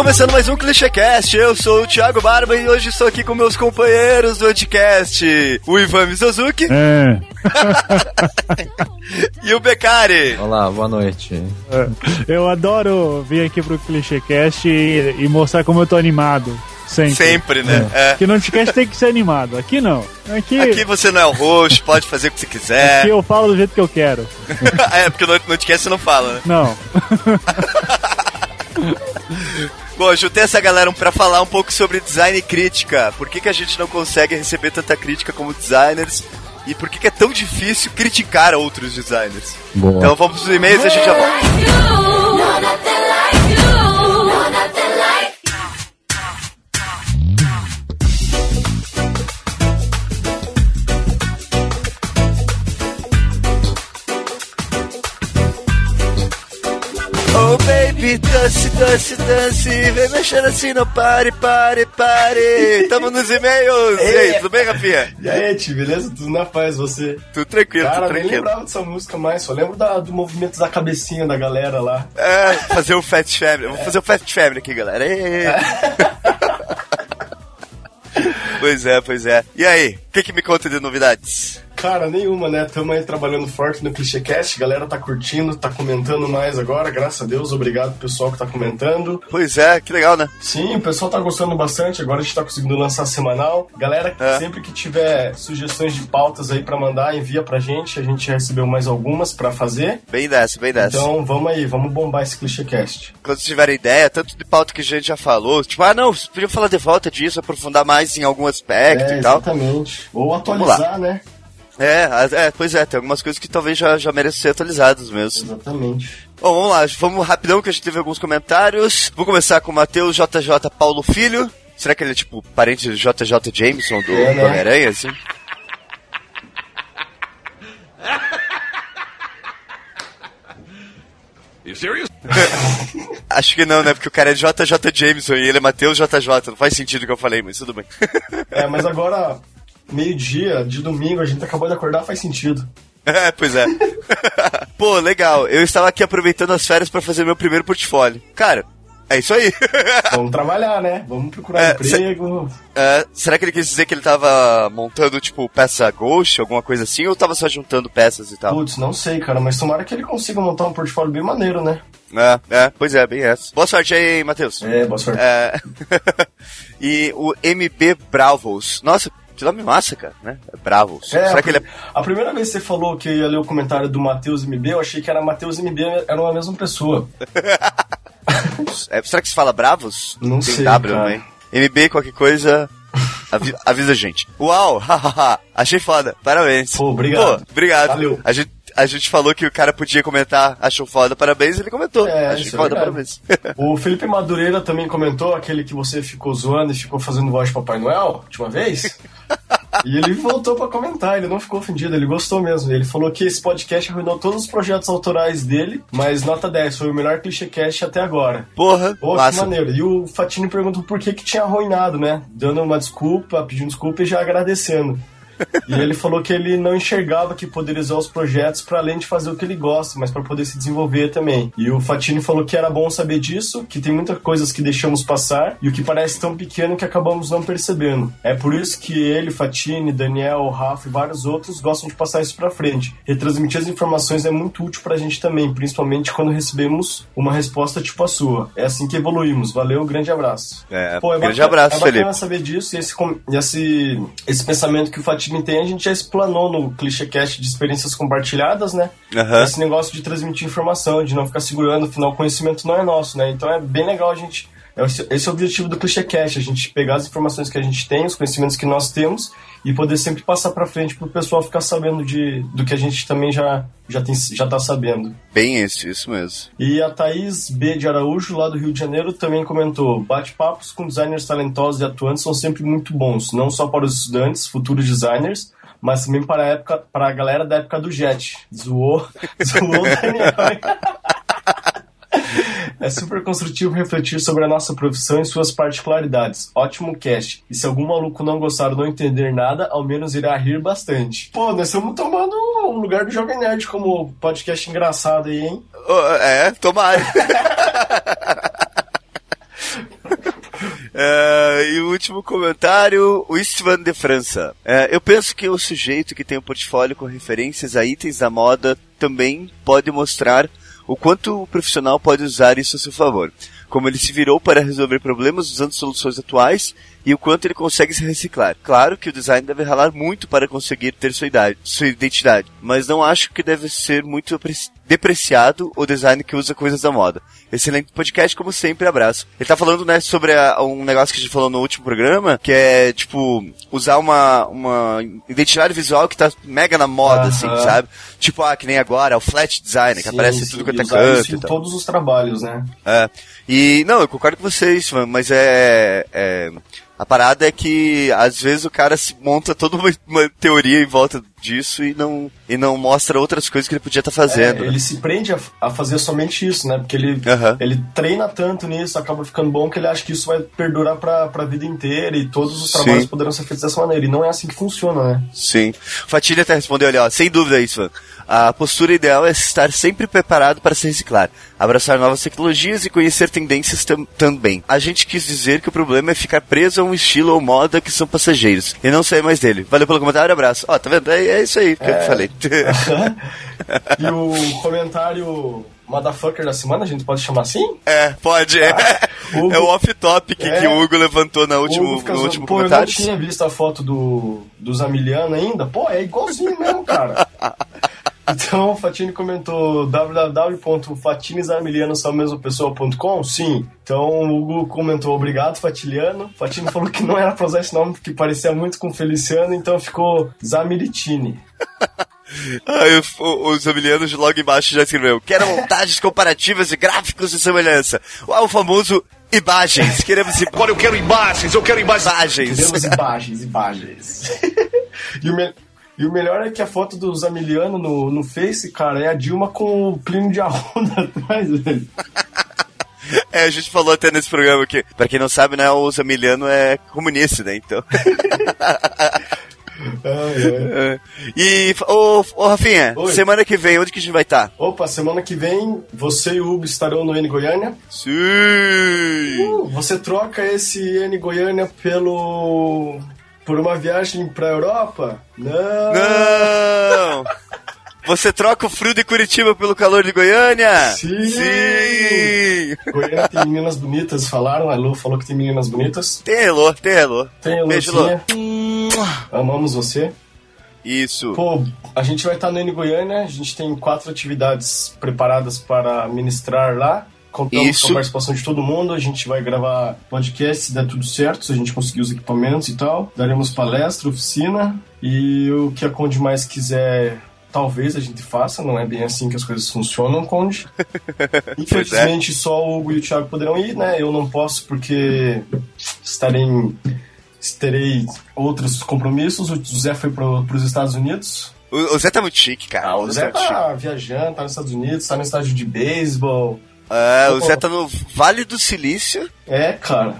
começando mais um ClichêCast. Eu sou o Thiago Barba e hoje estou aqui com meus companheiros do Anticast, o Ivan Mizozuki É. e o Becari. Olá, boa noite. Eu adoro vir aqui pro ClichêCast e, e mostrar como eu tô animado. Sempre. Sempre, né? É. Porque no Anticast tem que ser animado. Aqui não. Aqui, Aqui você não é o host, pode fazer o que você quiser. aqui eu falo do jeito que eu quero. é, porque no, no Anticast você não fala, né? Não. Bom, juntei essa galera pra falar um pouco sobre design e crítica. Por que, que a gente não consegue receber tanta crítica como designers? E por que, que é tão difícil criticar outros designers? Boa. Então vamos pros e-mails e a gente já volta. Baby, dance, dance, dance, vem mexendo assim, não pare, pare, pare. Tamo nos e-mails. E aí, tudo bem, Rafinha? E aí, Ti, beleza? Tudo na paz, você? Tudo tranquilo, Cara, tudo nem tranquilo. lembrava dessa música mais, só lembro da- do movimento da cabecinha da galera lá. É, fazer o Fast Family. Vou fazer o Fast Family aqui, galera. Ê. pois é, pois é. E aí, o que, que me conta de novidades? Cara, nenhuma, né? Tamo aí trabalhando forte no ClichêCast, galera tá curtindo, tá comentando mais agora, graças a Deus, obrigado pro pessoal que tá comentando. Pois é, que legal, né? Sim, o pessoal tá gostando bastante, agora a gente tá conseguindo lançar semanal. Galera, É. sempre que tiver sugestões de pautas aí pra mandar, envia pra gente, a gente já recebeu mais algumas pra fazer. Bem dessa, bem dessa. Então vamos aí, vamos bombar esse ClichêCast. Quando vocês tiverem ideia, tanto de pauta que a gente já falou, tipo, ah não, vocês podiam falar de volta disso, aprofundar mais em algum aspecto É, e tal. exatamente. Ou atualizar, né? É, é, pois é, tem algumas coisas que talvez já, já mereçam ser atualizadas mesmo. Exatamente. Bom, vamos lá, vamos rapidão que a gente teve alguns comentários. Vou começar com o Matheus JJ Paulo Filho. Será que ele é tipo parente do JJ Jameson do, É, né? Homem-Aranha, assim? Acho que não, né? Porque o cara é JJ Jameson e ele é Matheus JJ. Não faz sentido o que eu falei, mas tudo bem. É, mas agora, meio-dia de domingo, a gente acabou de acordar, faz sentido. É, pois é. Pô, legal. Eu estava aqui aproveitando as férias para fazer meu primeiro portfólio. Cara, é isso aí. Vamos trabalhar, né? Vamos procurar É, emprego. É, será que ele quis dizer que ele tava montando, tipo, peça ghost, alguma coisa assim, ou tava só juntando peças e tal? Putz, não sei, cara, mas tomara que ele consiga montar um portfólio bem maneiro, né? É, é, pois é, bem essa. Boa sorte aí, Matheus. É, boa sorte. É. e o MB Bravos. Nossa, que nome massa, cara, né? É Bravos. É, será a, que ele é. a primeira vez que você falou que eu ia ler o comentário do Matheus MB, eu achei que era Matheus MB, era uma mesma pessoa. é- será que se fala Bravos? Não Tem sei, W cara. também. MB, qualquer coisa. avi- avisa a gente. Uau, hahaha, achei foda, parabéns. Pô, obrigado. Pô, obrigado. Valeu. A gente, a gente falou que o cara podia comentar, achou foda, parabéns, ele comentou. É, isso é foda, verdade. parabéns. O Felipe Madureira também comentou, aquele que você ficou zoando e ficou fazendo voz de Papai Noel, última vez. E ele voltou pra comentar, ele não ficou ofendido, ele gostou mesmo. Ele falou que esse podcast arruinou todos os projetos autorais dele, mas nota 10, foi o melhor clichêcast até agora. Porra, Pô, que massa. maneiro. E o Fatini perguntou por que que tinha arruinado, né? Dando uma desculpa, pedindo desculpa e já agradecendo. E ele falou que ele não enxergava que poderia usar os projetos para além de fazer o que ele gosta, mas para poder se desenvolver também. E o Fatini falou que era bom saber disso, que tem muitas coisas que deixamos passar e o que parece tão pequeno que acabamos não percebendo. É por isso que ele, Fatini, Daniel, Rafa e vários outros gostam de passar isso para frente. Retransmitir as informações é muito útil pra gente também, principalmente quando recebemos uma resposta tipo a sua. É assim que evoluímos. Valeu, grande abraço. É, Pô, é grande bacana- abraço, é bacana Felipe. saber disso e esse, esse, esse pensamento que o Fatini tem, a gente já explanou no ClichêCast de experiências compartilhadas, né? Aham. Esse negócio de transmitir informação, de não ficar segurando, afinal o conhecimento não é nosso, né? Então é bem legal a gente... é Esse esse é o objetivo do ClichêCast, a gente pegar as informações que a gente tem, os conhecimentos que nós temos e poder sempre passar pra frente pro pessoal ficar sabendo de, do que a gente também já, já, tem, já tá sabendo. Bem isso, isso mesmo. E a Thaís B. de Araújo, lá do Rio de Janeiro, também comentou: bate-papos com designers talentosos e atuantes são sempre muito bons, não só para os estudantes, futuros designers, mas também para a, época, para a galera da época do Jet. Zoou, zoou o Daniel. É super construtivo refletir sobre a nossa profissão e suas particularidades. Ótimo cast. E se algum maluco não gostar ou não entender nada, ao menos irá rir bastante. Pô, nós estamos tomando o lugar do Jovem Nerd como podcast engraçado aí, hein? É, tomara. É, e o último comentário, o Istvan de França. É, eu penso que o sujeito que tem um portfólio com referências a itens da moda também pode mostrar o quanto o profissional pode usar isso a seu favor. Como ele se virou para resolver problemas usando soluções atuais e o quanto ele consegue se reciclar. Claro que o design deve ralar muito para conseguir ter sua, idade, sua identidade, mas não acho que deve ser muito depreciado o design que usa coisas da moda. Excelente podcast, como sempre, abraço. Ele tá falando, né, sobre a, um negócio que a gente falou no último programa, que é, tipo, usar uma, uma identidade visual que tá mega na moda, uh -huh. assim, sabe? Tipo, ah, que nem agora, o flat design, sim, que aparece sim, tudo quanto é canto. Isso em todos os trabalhos, né? É. E, não, eu concordo com vocês, mas é, é a parada é que às vezes o cara se monta toda uma, uma teoria em volta disso e não, e não mostra outras coisas que ele podia estar tá fazendo. É, ele se prende a, a, fazer somente isso, né? Porque ele, uhum. ele treina tanto nisso, acaba ficando bom que ele acha que isso vai perdurar pra, pra vida inteira e todos os trabalhos Sim. poderão ser feitos dessa maneira. E não é assim que funciona, né? Sim. Fatilha até respondeu ali, ó, sem dúvida isso, a postura ideal é estar sempre preparado para se reciclar, abraçar novas tecnologias e conhecer tendências tam também. A gente quis dizer que o problema é ficar preso a um estilo ou moda que são passageiros e não sair mais dele. Valeu pelo comentário, abraço. Ó, tá vendo? É, é isso aí que é... eu falei. e o comentário motherfucker da semana, a gente pode chamar assim? É, pode. É, Hugo, é o off-topic é, que o Hugo levantou na último, no último Pô, comentário. eu não tinha visto a foto do, do Zamiliano ainda. Pô, é igualzinho mesmo, cara. Então, o Fatini comentou www.fatinizarmilianossaomesmapessoa.com? Sim. Então, o Hugo comentou obrigado, Fatiliano. Fatini falou que não era pra usar esse nome porque parecia muito com Feliciano, então ficou Zamiritini. Aí o, o Zamiliano logo embaixo já escreveu: Quero montagens comparativas de gráficos de semelhança. O famoso imagens. Queremos Agora eu quero imagens, eu quero imagens. Queremos imagens, imagens. e o me... E o melhor é que a foto do Zamiliano no, no Face, cara, é a Dilma com o Plínio de Arruda atrás, velho. É, a gente falou até nesse programa que, pra quem não sabe, né, o Zamiliano é comunista, né, então. é. E, ô, ô Rafinha, Oi. semana que vem, onde que a gente vai estar? Tá? Opa, semana que vem, você e o Hugo estarão no N Goiânia. Sim! Uh, você troca esse N Goiânia pelo por uma viagem pra Europa? Não! Não! Você troca o frio de Curitiba pelo calor de Goiânia? Sim! Sim! Goiânia tem meninas bonitas, falaram. A Lu falou que tem meninas bonitas. Tem Elô, tem Elô. Tem Elô. Beijo, Elô. Amamos você. Isso. Pô, a gente vai estar no N Goiânia, a gente tem quatro atividades preparadas para ministrar lá. Contamos Isso. com a participação de todo mundo. A gente vai gravar podcast se der tudo certo, se a gente conseguir os equipamentos e tal. Daremos palestra, oficina. E o que a Conde mais quiser talvez a gente faça, não é bem assim que as coisas funcionam, Conde. Infelizmente, só o Hugo e o Thiago poderão ir, né? Eu não posso porque estarei terei outros compromissos. O José foi para os Estados Unidos. O, o, Zé tá muito chique, cara. Ah, o, o Zé, Zé tá, tá viajando, tá nos Estados Unidos, tá no estádio de beisebol. É, o Zé tá no Vale do Silício. É, cara.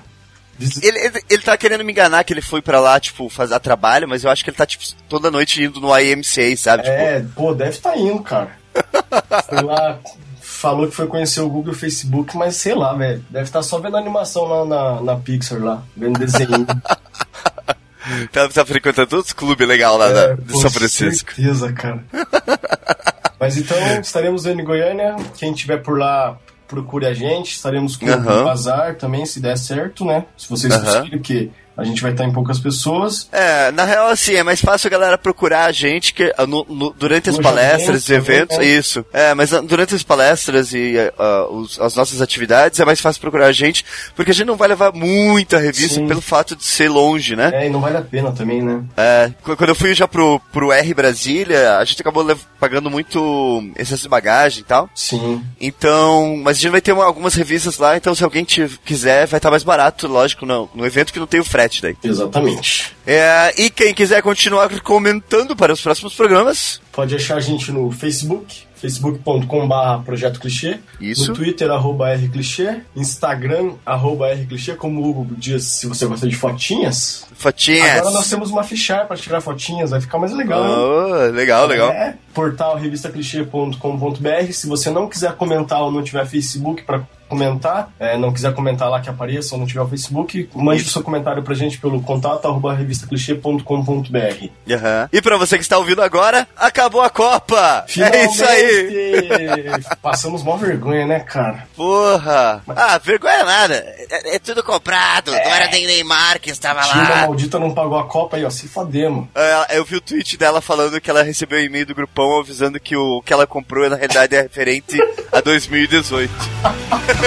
Ele, ele, ele tá querendo me enganar que ele foi pra lá, tipo, fazer trabalho, mas eu acho que ele tá, tipo, toda noite indo no IMCA, sabe? É, tipo... pô, deve tá indo, cara. foi lá, falou que foi conhecer o Google e o Facebook, mas sei lá, velho. Deve estar tá só vendo animação lá na, na Pixar lá, vendo desenho. tá, tá frequentando todos os clubes legais lá é, de São Francisco. certeza, cara. mas então, estaremos vendo em Goiânia. Quem tiver por lá procure a gente, estaremos com uhum. o bazar também, se der certo, né? Se vocês uhum. conseguirem, que a gente vai estar em poucas pessoas. É, na real, assim, é mais fácil a galera procurar a gente que, ah, no, no, durante as no palestras e eventos. Né? Isso. É, mas ah, durante as palestras e uh, os, as nossas atividades é mais fácil procurar a gente, porque a gente não vai levar muita revista Sim. pelo fato de ser longe, né? É, e não vale a pena também, né? É, quando eu fui já pro, pro R Brasília, a gente acabou pagando muito excesso de bagagem e tal. Sim. Então, mas a gente vai ter uma, algumas revistas lá, então se alguém te, quiser, vai estar mais barato, lógico, no, no evento que não tem o frete daí. Exatamente. É, e quem quiser continuar comentando para os próximos programas, pode achar a gente no Facebook, facebook.com.br Projeto Clichê. Isso. No Twitter, arroba Rclichê. Instagram, arroba Rclichê. Como o Hugo diz, se você gosta de fotinhas. Fotinhas. Agora nós temos uma fichária para tirar fotinhas, vai ficar mais legal. Oh, legal, legal. É, portal revistaclichê.com.br. Se você não quiser comentar ou não tiver Facebook para comentar, é, não quiser comentar lá que apareça ou não tiver o Facebook, mande o seu comentário pra gente pelo contato arroba revistaclichê.com.br. Uhum. E pra você que está ouvindo agora, acabou a Copa! Finalmente! É isso aí! Passamos mó vergonha, né, cara? Porra! Ah, vergonha nada. É, é tudo comprado. É. Não era nem Neymar que estava China lá. maldita não pagou a Copa aí, ó, se fodemos. É, Eu vi o tweet dela falando que ela recebeu um e-mail do grupão avisando que o que ela comprou na realidade é referente a 2018.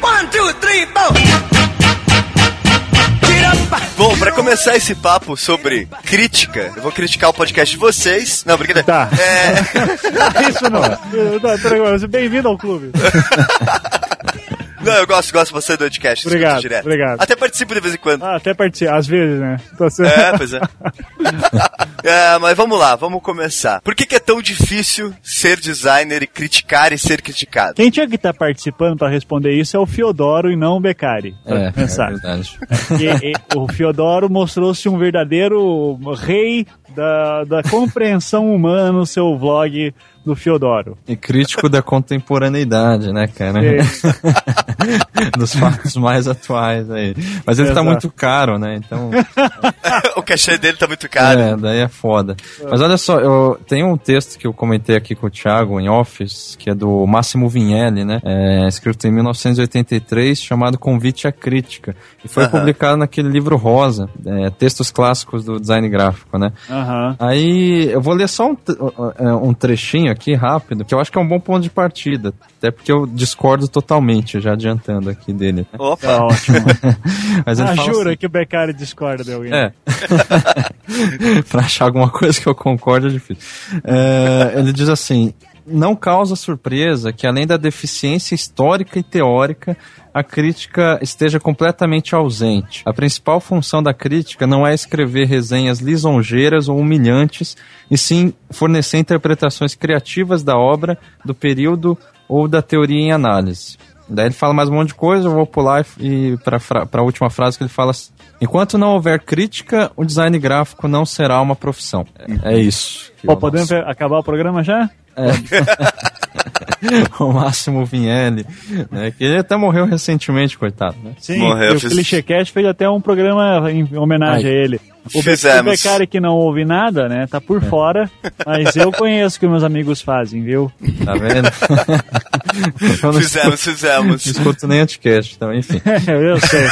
One, two, three, four. Bom, pra começar esse papo sobre crítica, eu vou criticar o podcast de vocês. Não, brincadeira. Tá. É, Isso não. Tranquilo. Bem-vindo ao clube. não, eu gosto, gosto bastante do podcast. Obrigado, direto. obrigado. Até participo de vez em quando. Ah, até partir, às vezes, né? Tá certo. É, pois é. É, mas vamos lá, vamos começar. Por que, que é tão difícil ser designer e criticar e ser criticado? Quem tinha que estar participando pra responder isso é o Fiodoro e não o Beccari. É, é pensar. verdade. E- e o Fiodoro mostrou-se um verdadeiro rei da, da compreensão humana no seu vlog do Fiodoro. E crítico da contemporaneidade, né, cara? Dos fatos mais atuais aí. Mas ele tá Exato. muito caro, né? Então, o cachê dele tá muito caro. é, daí é foda. Mas olha só, eu tenho um texto que eu comentei aqui com o Thiago em Office, que é do Máximo Vinelli, né? É, escrito em 1983, chamado Convite à Crítica. E foi Aham. publicado naquele livro rosa, é, Textos Clássicos do Design Gráfico, né? Aham. Aí eu vou ler só um, um trechinho aqui rápido, que eu acho que é um bom ponto de partida. Até porque eu discordo totalmente, já adiantando aqui dele. Tá Opa! ótimo. Mas Ah, jura assim- que o Beccari discorda de alguém? É. pra achar alguma coisa que eu concordo é difícil. É, ele diz assim: não causa surpresa que, além da deficiência histórica e teórica, a crítica esteja completamente ausente. A principal função da crítica não é escrever resenhas lisonjeiras ou humilhantes, e sim fornecer interpretações criativas da obra, do período ou da teoria em análise. Daí ele fala mais um monte de coisa, eu vou pular e para a última frase que ele fala Enquanto não houver crítica, o design gráfico não será uma profissão. É, é isso. Pô, podemos ver- acabar o programa já? o Máximo Vinelli, né, que ele até morreu recentemente, coitado. Né? Sim, Morreu, e o fiz- Clichêcast fez até um programa em homenagem Ai. a ele. O, Fizemos. o Beccari que não ouve nada, né, tá por fora, mas eu conheço o que meus amigos fazem, viu? Tá vendo? Fizemos, fizemos. escuto, não escuto nem anticast, então, enfim. eu sei.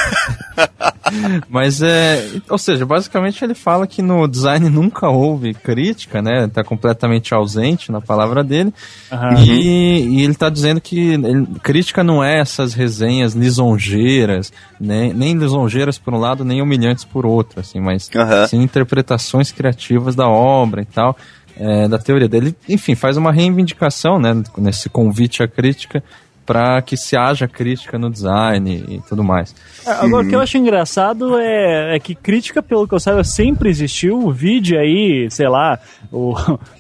Mas é. Ou seja, basicamente ele fala que no design nunca houve crítica, né? Tá completamente ausente na palavra dele. Aham. E, e ele tá dizendo que ele- crítica não é essas resenhas lisonjeiras, né? nem lisonjeiras por um lado, nem humilhantes por outro, assim, mas Aham. sim interpretações criativas da obra e tal. é, da teoria dele, enfim, faz uma reivindicação, né, nesse convite à crítica para que se haja crítica no design e tudo mais. Agora, o que eu acho engraçado é, é que crítica, pelo que eu saiba, sempre existiu. Vide aí, sei lá, o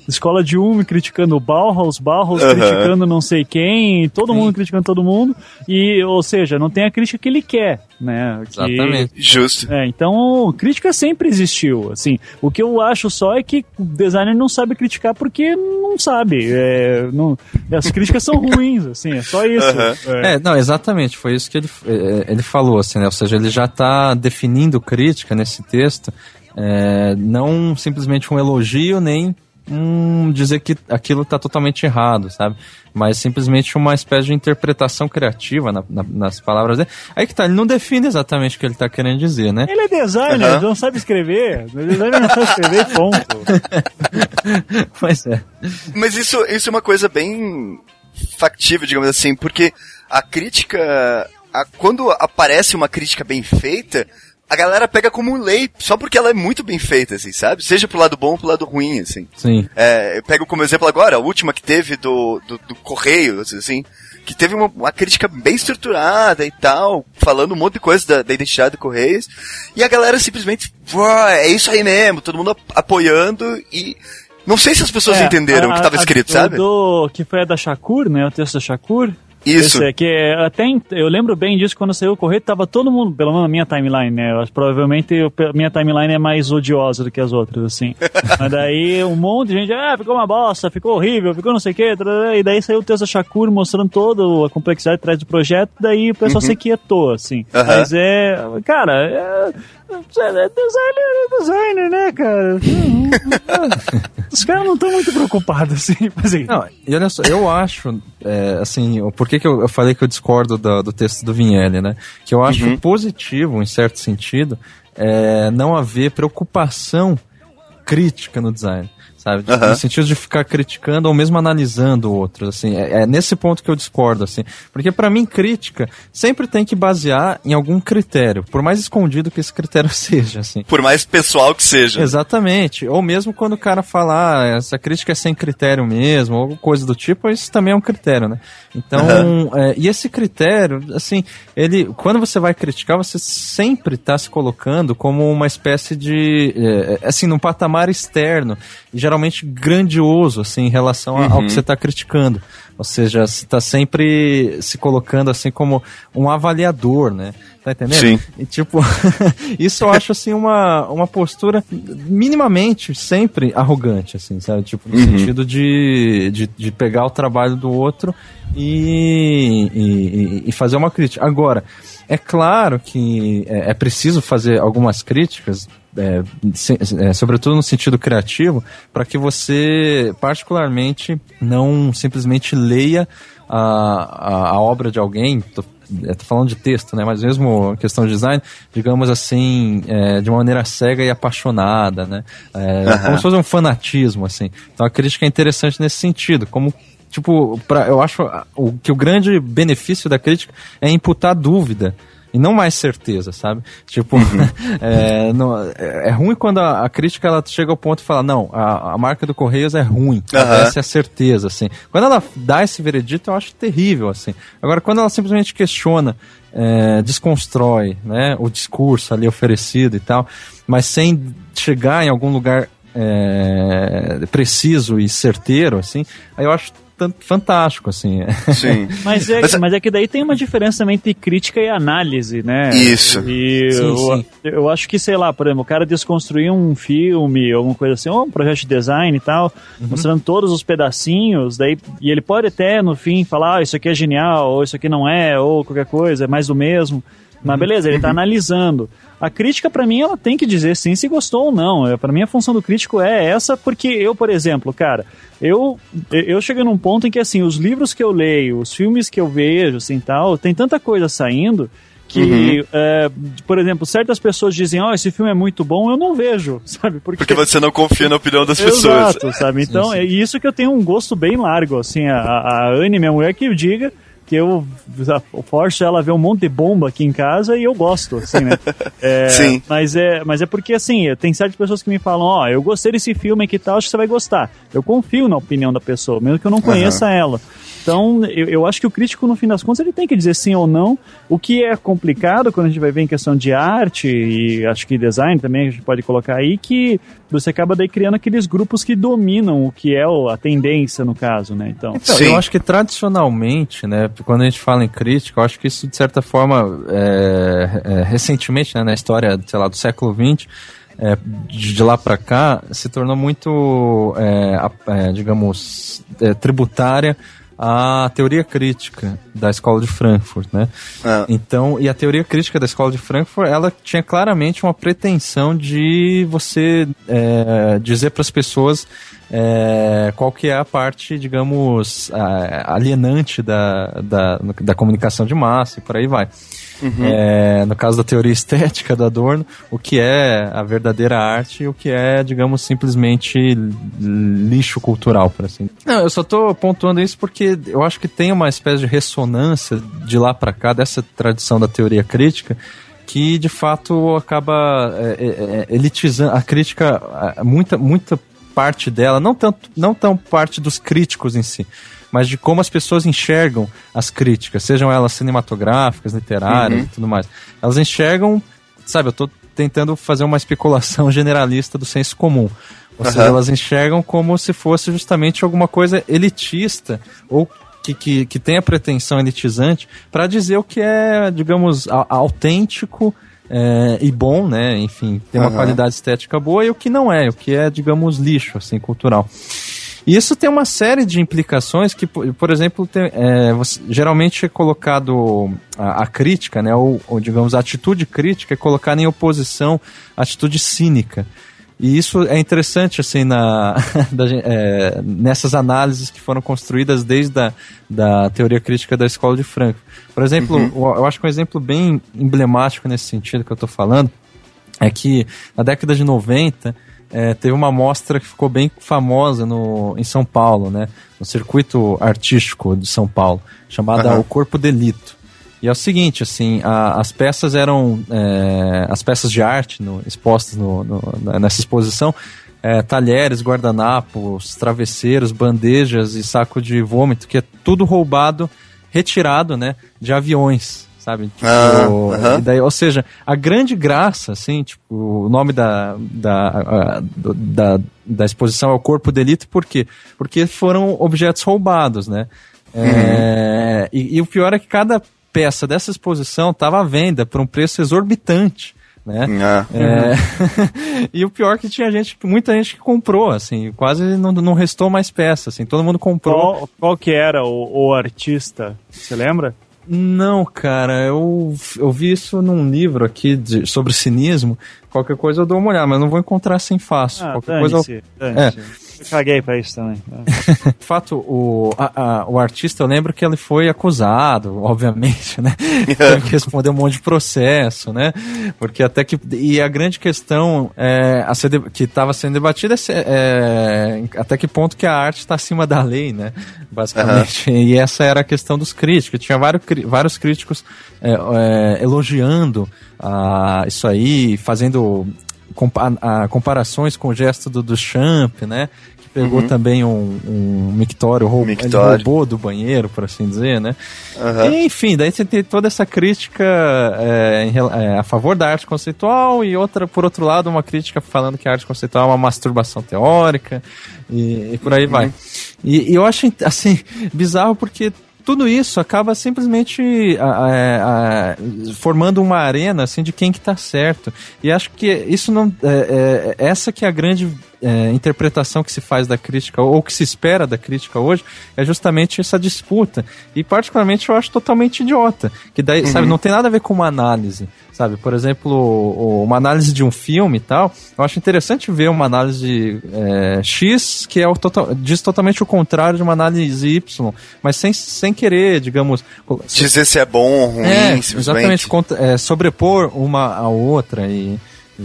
Escola de Ume criticando o Bauhaus, Bauhaus Aham. criticando não sei quem, todo mundo criticando todo mundo. E, ou seja, não tem a crítica que ele quer, né? Que- Exatamente. Justo. É, então, crítica sempre existiu, assim. O que eu acho só é que o designer não sabe criticar porque não sabe. É, não, as críticas são ruins, assim, é só isso. Aham. É. É, não, exatamente, foi isso que ele, eh, ele falou, assim, né? Ou seja, ele já está definindo crítica nesse texto, eh, não simplesmente um elogio, nem um dizer que aquilo está totalmente errado, sabe? Mas simplesmente uma espécie de interpretação criativa na- na- nas palavras dele. Aí que tá, ele não define exatamente o que ele está querendo dizer, né? Ele é designer, Aham. não sabe escrever. Designer não sabe escrever, ponto. Pois é. Mas isso, isso é uma coisa bem factível, digamos assim, porque a crítica. a- quando aparece uma crítica bem feita, a galera pega como lei, só porque ela é muito bem feita, assim, sabe? Seja pro lado bom ou pro lado ruim, assim. Sim. É, eu pego como exemplo agora, a última que teve do, do, do Correio, assim, que teve uma, uma crítica bem estruturada e tal, falando um monte de coisa da, da identidade do Correios, e a galera simplesmente, "Ué, é isso aí mesmo, todo mundo ap- apoiando e. Não sei se as pessoas É, entenderam o que a- estava a- escrito, o sabe? Do, que foi a da Shakur, né? O texto da Shakur. Isso. é que é, até eu lembro bem disso quando saiu o correio, tava todo mundo, pelo menos na minha timeline, né? Eu, provavelmente eu, minha timeline é mais odiosa do que as outras, assim. Mas daí um monte de gente, ah, ficou uma bosta, ficou horrível, ficou não sei o quê, e daí saiu o texto da Shakur mostrando toda a complexidade atrás do projeto, daí o pessoal uhum. se quietou, assim. Uhum. Mas é, cara, é, é designer é designer, né, cara? Os caras não estão muito preocupados, assim. assim. Não, e olha só, eu acho, é, assim, por que, que eu, falei que eu discordo do, do texto do Vinelli, né? Que eu acho uhum. positivo, em certo sentido, é, não haver preocupação crítica no design sabe? Uhum. No sentido de ficar criticando ou mesmo analisando outros, assim. É, é nesse ponto que eu discordo, assim. Porque para mim, crítica sempre tem que basear em algum critério, por mais escondido que esse critério seja, assim. Por mais pessoal que seja. Exatamente. Ou mesmo quando o cara fala, ah, essa crítica é sem critério mesmo, ou coisa do tipo, isso também é um critério, né? Então, uhum. é, e esse critério, assim, ele, quando você vai criticar, você sempre está se colocando como uma espécie de, é, é assim, num patamar externo, e geralmente grandioso, assim, em relação uhum. ao que você está criticando. Ou seja, você está sempre se colocando assim como um avaliador, né? Tá entendendo? Sim. E tipo, isso eu acho assim uma, uma postura minimamente sempre arrogante, assim, sabe? Tipo, no uhum. sentido de, de, de, pegar o trabalho do outro e, e, e fazer uma crítica. Agora, é claro que é, é preciso fazer algumas críticas, é, se, é, sobretudo no sentido criativo, para que você, particularmente, não simplesmente leia a, a, a obra de alguém. Tô, é, tô falando de texto, né? Mas mesmo questão de design, digamos assim, é, de uma maneira cega e apaixonada, né? É, uhum. Como se fosse um fanatismo, assim. Então a crítica é interessante nesse sentido, como tipo, pra, eu acho o, que o grande benefício da crítica é imputar dúvida e não mais certeza, sabe? Tipo, uhum. é, não, é, é, ruim quando a, a, crítica ela chega ao ponto e fala, não, a, a marca do Correios é ruim, uhum. essa é a certeza, assim. Quando ela dá esse veredito, eu acho terrível, assim. Agora, quando ela simplesmente questiona, é, desconstrói, né, o discurso ali oferecido e tal, mas sem chegar em algum lugar é, preciso e certeiro, assim, aí eu acho fantástico, assim. Sim. mas, é, mas, mas, é que daí tem uma diferença também entre crítica e análise, né? Isso. E sim, eu, sim. eu acho que, sei lá, por exemplo, o cara desconstruir um filme, alguma coisa assim, ou um projeto de design e tal, uhum. mostrando todos os pedacinhos, daí, e ele pode até, no fim, falar, ah, isso aqui é genial, ou isso aqui não é, ou qualquer coisa, é mais do mesmo. Mas uhum. beleza, ele está analisando. A crítica, para mim, ela tem que dizer sim se gostou ou não. Para mim, a função do crítico é essa, porque eu, por exemplo, cara, eu, eu cheguei num ponto em que, assim, os livros que eu leio, os filmes que eu vejo, assim, tal, tem tanta coisa saindo que, uhum. é, por exemplo, certas pessoas dizem, ó, oh, esse filme é muito bom, eu não vejo, sabe? Porque, Porque você não confia na opinião das pessoas. Exato, sabe? Então, sim, sim. é isso que eu tenho um gosto bem largo, assim, a, a Anne, minha mulher, que diga que eu forço ela a ver um monte de bomba aqui em casa e eu gosto, assim, né? É, Sim. Mas é, mas é porque, assim, tem certas pessoas que me falam, ó, oh, eu gostei desse filme aqui e tal, acho que você vai gostar. Eu confio na opinião da pessoa, mesmo que eu não conheça uhum. ela. Então, eu, eu acho que o crítico, no fim das contas, ele tem que dizer sim ou não. O que é complicado quando a gente vai ver em questão de arte e acho que design também a gente pode colocar aí, que você acaba daí criando aqueles grupos que dominam o que é a tendência, no caso, né? Então, então eu acho que tradicionalmente, né, quando a gente fala em crítica, eu acho que isso, de certa forma, é, é, recentemente, né, na história, sei lá, do século XX, é, de lá para cá se tornou muito, é, é, digamos, é, tributária a teoria crítica da escola de Frankfurt, né? É. Então, e a teoria crítica da escola de Frankfurt, ela tinha claramente uma pretensão de você é, dizer para as pessoas é, qual que é a parte, digamos, alienante da, da, da comunicação de massa e por aí vai. Uhum. É, no caso da teoria estética do Adorno, o que é a verdadeira arte e o que é, digamos, simplesmente lixo cultural, por assim. Não, eu só estou pontuando isso porque eu acho que tem uma espécie de ressonância de lá para cá dessa tradição da teoria crítica que de fato acaba é, é, é elitizando a crítica, muita, muita parte dela, não tanto, não tão parte dos críticos em si, mas de como as pessoas enxergam as críticas, sejam elas cinematográficas, literárias uhum. e tudo mais. Elas enxergam, sabe, eu estou tentando fazer uma especulação generalista do senso comum. Ou uhum. seja, elas enxergam como se fosse justamente alguma coisa elitista ou que, que, que tem a pretensão elitizante para dizer o que é, digamos, a, autêntico é, e bom, né? Enfim, tem uma uhum. qualidade estética boa e o que não é, o que é, digamos, lixo, assim, cultural. E isso tem uma série de implicações que, por exemplo, tem, é, geralmente é colocado a, a crítica, né, ou, ou, digamos a atitude crítica é colocada em oposição à atitude cínica. E isso é interessante, assim, na, da, é, nessas análises que foram construídas desde a da teoria crítica da Escola de Frankfurt. Por exemplo, uhum. eu acho que um exemplo bem emblemático nesse sentido que eu estou falando é que na década de 90 é, teve uma mostra que ficou bem famosa no, em São Paulo, né? No circuito artístico de São Paulo, chamada uhum. O Corpo Delito. E é o seguinte, assim, a, as peças eram é, as peças de arte no, expostas no, no, nessa exposição, é, talheres, guardanapos, travesseiros, bandejas e saco de vômito, que é tudo roubado, retirado, né, de aviões sabe? Tipo, ah, uh -huh. daí, ou seja, a grande graça, assim, tipo, o nome da, da, da, da exposição é o Corpo Delito, por quê? Porque foram objetos roubados, né? É, uhum. e, e, o pior é que cada peça dessa exposição estava à venda por um preço exorbitante. Né? Ah. É, e o pior é que tinha gente, muita gente que comprou, assim, quase não, não restou mais peça, assim, todo mundo comprou. Qual, qual que era o, o artista? Você lembra? Não, cara, eu, eu vi isso num livro aqui de, sobre cinismo. Qualquer coisa eu dou uma olhada, mas não vou encontrar assim fácil. Ah, Qualquer coisa eu... É. Eu caguei pra isso também. De fato, o, a, a, o artista, eu lembro que ele foi acusado, obviamente, né? Teve que responder um monte de processo, né? Porque até que. E a grande questão é, a ser, que estava sendo debatida é, é, até que ponto que a arte está acima da lei, né? Basicamente. Uhum. E essa era a questão dos críticos. Tinha vários, vários críticos é, é, elogiando ah, isso aí, fazendo compa a, comparações com o gesto do, do Champ, né? Que pegou uhum. também um, um mictório, roubou, Mictório. roubou do banheiro, por assim dizer, né? Uhum. E, enfim, daí você tem toda essa crítica é, em, é, a favor da arte conceitual e outra, por outro lado, uma crítica falando que a arte conceitual é uma masturbação teórica e, e por aí uhum. vai. E, e eu acho, assim, bizarro porque tudo isso acaba simplesmente a, a, a, formando uma arena assim de quem que tá certo. E acho que isso não é, é, essa que é a grande é, interpretação que se faz da crítica, ou que se espera da crítica hoje, é justamente essa disputa. E particularmente eu acho totalmente idiota. Que daí, uhum. sabe, não tem nada a ver com uma análise. Sabe, por exemplo, uma análise de um filme e tal, eu acho interessante ver uma análise é, X que é o total, diz totalmente o contrário de uma análise Y, mas sem, sem querer, digamos. Dizer se é bom ou ruim, é, Exatamente, é, sobrepor uma a outra e.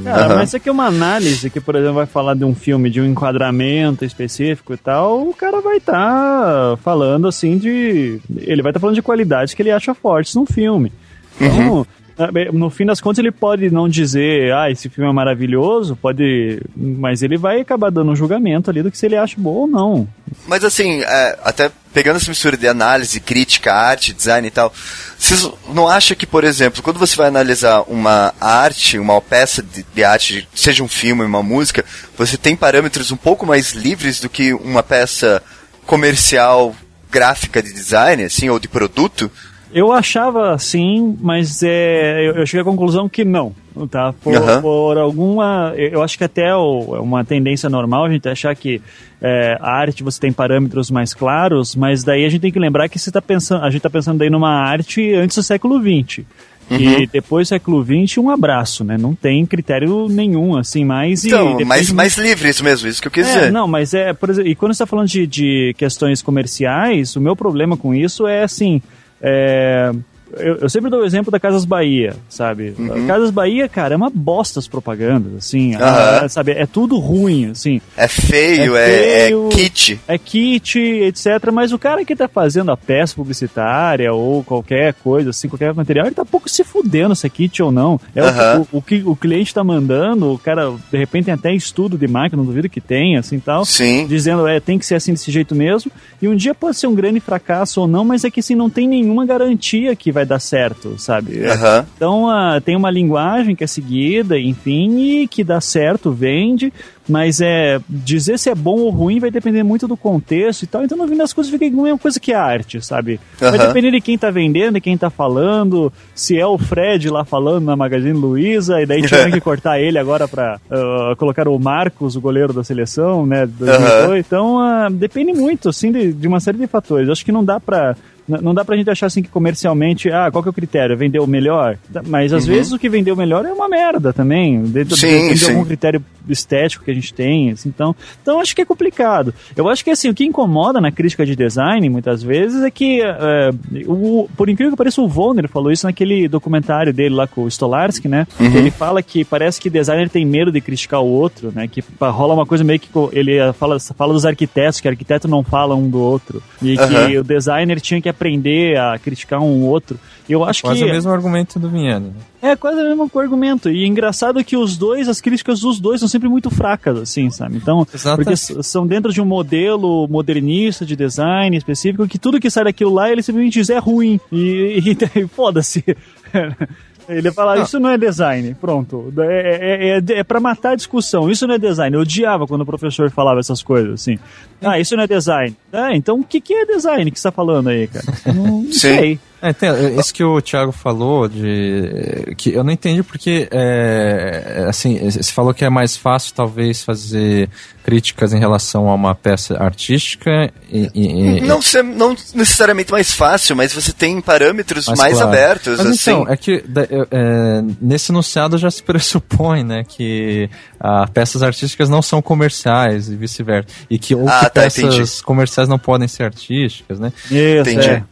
Cara, uhum. mas isso aqui é uma análise que, por exemplo, vai falar de um filme, de um enquadramento específico e tal, o cara vai estar tá falando assim de. Ele vai estar tá falando de qualidades que ele acha fortes no filme. Então, uhum. É, no fim das contas, ele pode não dizer, ah, esse filme é maravilhoso, pode. Mas ele vai acabar dando um julgamento ali do que se ele acha bom ou não. Mas assim, é, até pegando essa mistura de análise, crítica, arte, design e tal, vocês não acham que, por exemplo, quando você vai analisar uma arte, uma peça de, de arte, seja um filme, uma música, você tem parâmetros um pouco mais livres do que uma peça comercial gráfica de design, assim, ou de produto? Eu achava assim, mas é, eu, eu cheguei à conclusão que não. Tá? Por, uhum. por alguma. Eu acho que até é uma tendência normal a gente achar que é, a arte você tem parâmetros mais claros, mas daí a gente tem que lembrar que você tá pensando, a gente está pensando daí numa arte antes do século XX. Uhum. E depois do século XX, um abraço, né? Não tem critério nenhum, assim, mais. Então, e mais, mais livre isso mesmo, isso que eu quis é, dizer. Não, mas é, por exemplo, e quando você está falando de, de questões comerciais, o meu problema com isso é assim é, eu, eu, sempre dou o exemplo da Casas Bahia, sabe? Uhum. Casas Bahia, cara, é uma bosta as propagandas, assim, uhum. a, sabe? É tudo ruim, assim. É feio, é, é, feio, é kit. É kit, etc. Mas o cara que tá fazendo a peça publicitária ou qualquer coisa, assim, qualquer material, ele tá pouco se fudendo se é kit ou não. É uhum. o, o, o, que o cliente tá mandando, o cara, de repente, tem até estudo de máquina, não duvido que tenha, assim, tal. Sim. Dizendo, é, tem que ser assim desse jeito mesmo. E um dia pode ser um grande fracasso ou não, mas é que, assim, não tem nenhuma garantia que vai vai dar certo, sabe? Aham. Então uh, tem uma linguagem que é seguida, enfim, e que dá certo, vende, mas é dizer se é bom ou ruim vai depender muito do contexto e tal. Então no fim das coisas fica a mesma coisa que a arte, sabe? Vai depender de quem tá vendendo, de quem tá falando, se é o Fred lá falando na Magazine Luiza, e daí tiveram que cortar ele agora pra uh, colocar o Marcos, o goleiro da seleção, né? de 2002. Então uh, depende muito, assim, de, de uma série de fatores. Acho que não dá pra. Não dá pra gente achar assim que comercialmente, ah, qual que é o critério? Vendeu melhor? Mas às vezes o que vendeu melhor é uma merda também. Dentro, Sim, dentro de sim. algum critério estético que a gente tem. assim, então, então acho que é complicado. Eu acho que assim, o que incomoda na crítica de design, muitas vezes, é que, é, o, por incrível que pareça, o Volner falou isso naquele documentário dele lá com o Stolarski, né? Ele fala que parece que designer tem medo de criticar o outro, né? Que rola uma coisa meio que ele fala, fala dos arquitetos, que arquiteto não fala um do outro. E que Aham. o designer tinha que aprender a criticar um outro. Eu acho Quase que. o mesmo argumento do Vianney. né? É quase o mesmo argumento. E engraçado que os dois, as críticas dos dois são sempre muito fracas, assim, sabe? Então, Exato. porque são dentro de um modelo modernista de design específico, que tudo que sai daquilo lá, ele simplesmente diz é ruim. E, e, e foda-se. Ele fala, isso não é design, pronto. É, é, é, é pra matar a discussão, isso não é design. Eu odiava quando o professor falava essas coisas, assim. Ah, isso não é design. Ah, então o que, que é design que você tá falando aí, cara? Não, não sei. É, tem, é, isso que o Thiago falou de que eu não entendi porque é, assim você falou que é mais fácil talvez fazer críticas em relação a uma peça artística e, e- e- Não, ser- não necessariamente mais fácil, mas você tem parâmetros Mas mais claro. abertos, Mas assim. então, é que é, é, nesse enunciado já se pressupõe, né, que ah, peças artísticas não são comerciais e vice-versa. E que, ou Ah, que tá, peças entendi. comerciais não podem ser artísticas, né? Isso, Entendi. é.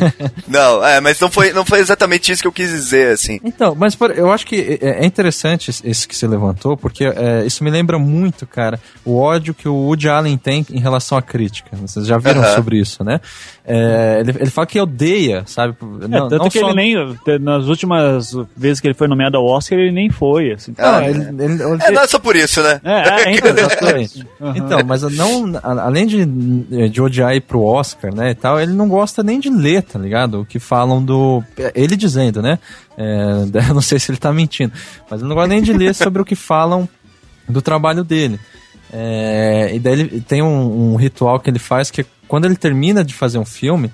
Não, é, mas não foi, não foi exatamente isso que eu quis dizer, assim. Então, mas por- eu acho que é é interessante esse- esse que você levantou, porque é, isso me lembra muito, cara, o ódio que o Woody Allen tem em relação à crítica. Vocês já viram Aham. sobre isso, né? É, ele, ele fala que odeia, sabe? É, Não, tanto não que só- ele nem. Nas últimas vezes que ele foi nomeado ao Oscar, ele nem foi. Assim. Não, Ah, ele, ele- É, não é só por isso, né? É, é, então, Exatamente. Então, mas não, além de, de odiar ir pro Oscar, né, e tal, ele não gosta nem de ler, tá ligado? O que falam do... Ele dizendo, né? É, eu não sei se ele tá mentindo, mas ele não gosta nem de ler sobre o que falam do trabalho dele. É, e daí ele tem um, um ritual que ele faz que é quando ele termina de fazer um filme,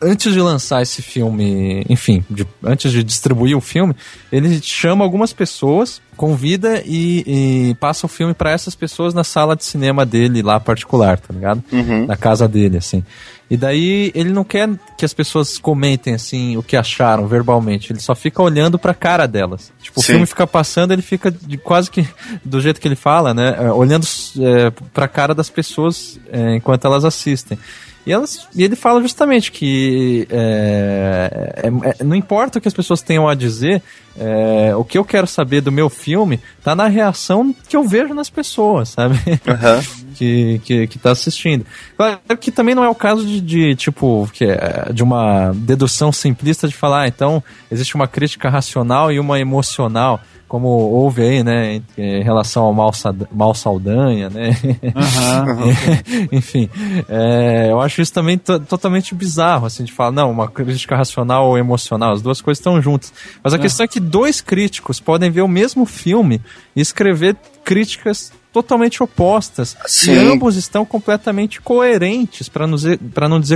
antes de lançar esse filme, enfim, de- antes de distribuir o filme, ele chama algumas pessoas, convida e, e passa o filme para essas pessoas na sala de cinema dele lá particular, tá ligado? Na casa dele, assim. E daí ele não quer que as pessoas comentem assim o que acharam verbalmente, ele só fica olhando pra cara delas. Tipo, o Sim. filme fica passando, ele fica de, quase que do jeito que ele fala, né, é, olhando é, pra cara das pessoas é, enquanto elas assistem. E, elas, e ele fala justamente que é, é- é- não importa o que as pessoas tenham a dizer, é, o que eu quero saber do meu filme tá na reação que eu vejo nas pessoas, sabe? Aham. que, que, que tá assistindo. Claro que também não é o caso de, de, tipo, que é, de uma dedução simplista de falar, ah, então existe uma crítica racional e uma emocional, como houve aí, né, em, relação ao Mal, Mal Saldanha, né? Enfim, é, eu acho isso também to- totalmente bizarro, assim, de falar, não, uma crítica racional ou emocional, as duas coisas estão juntas. Mas a questão é que dois críticos podem ver o mesmo filme e escrever críticas totalmente opostas. Sim. E ambos estão completamente coerentes, para não, dizer-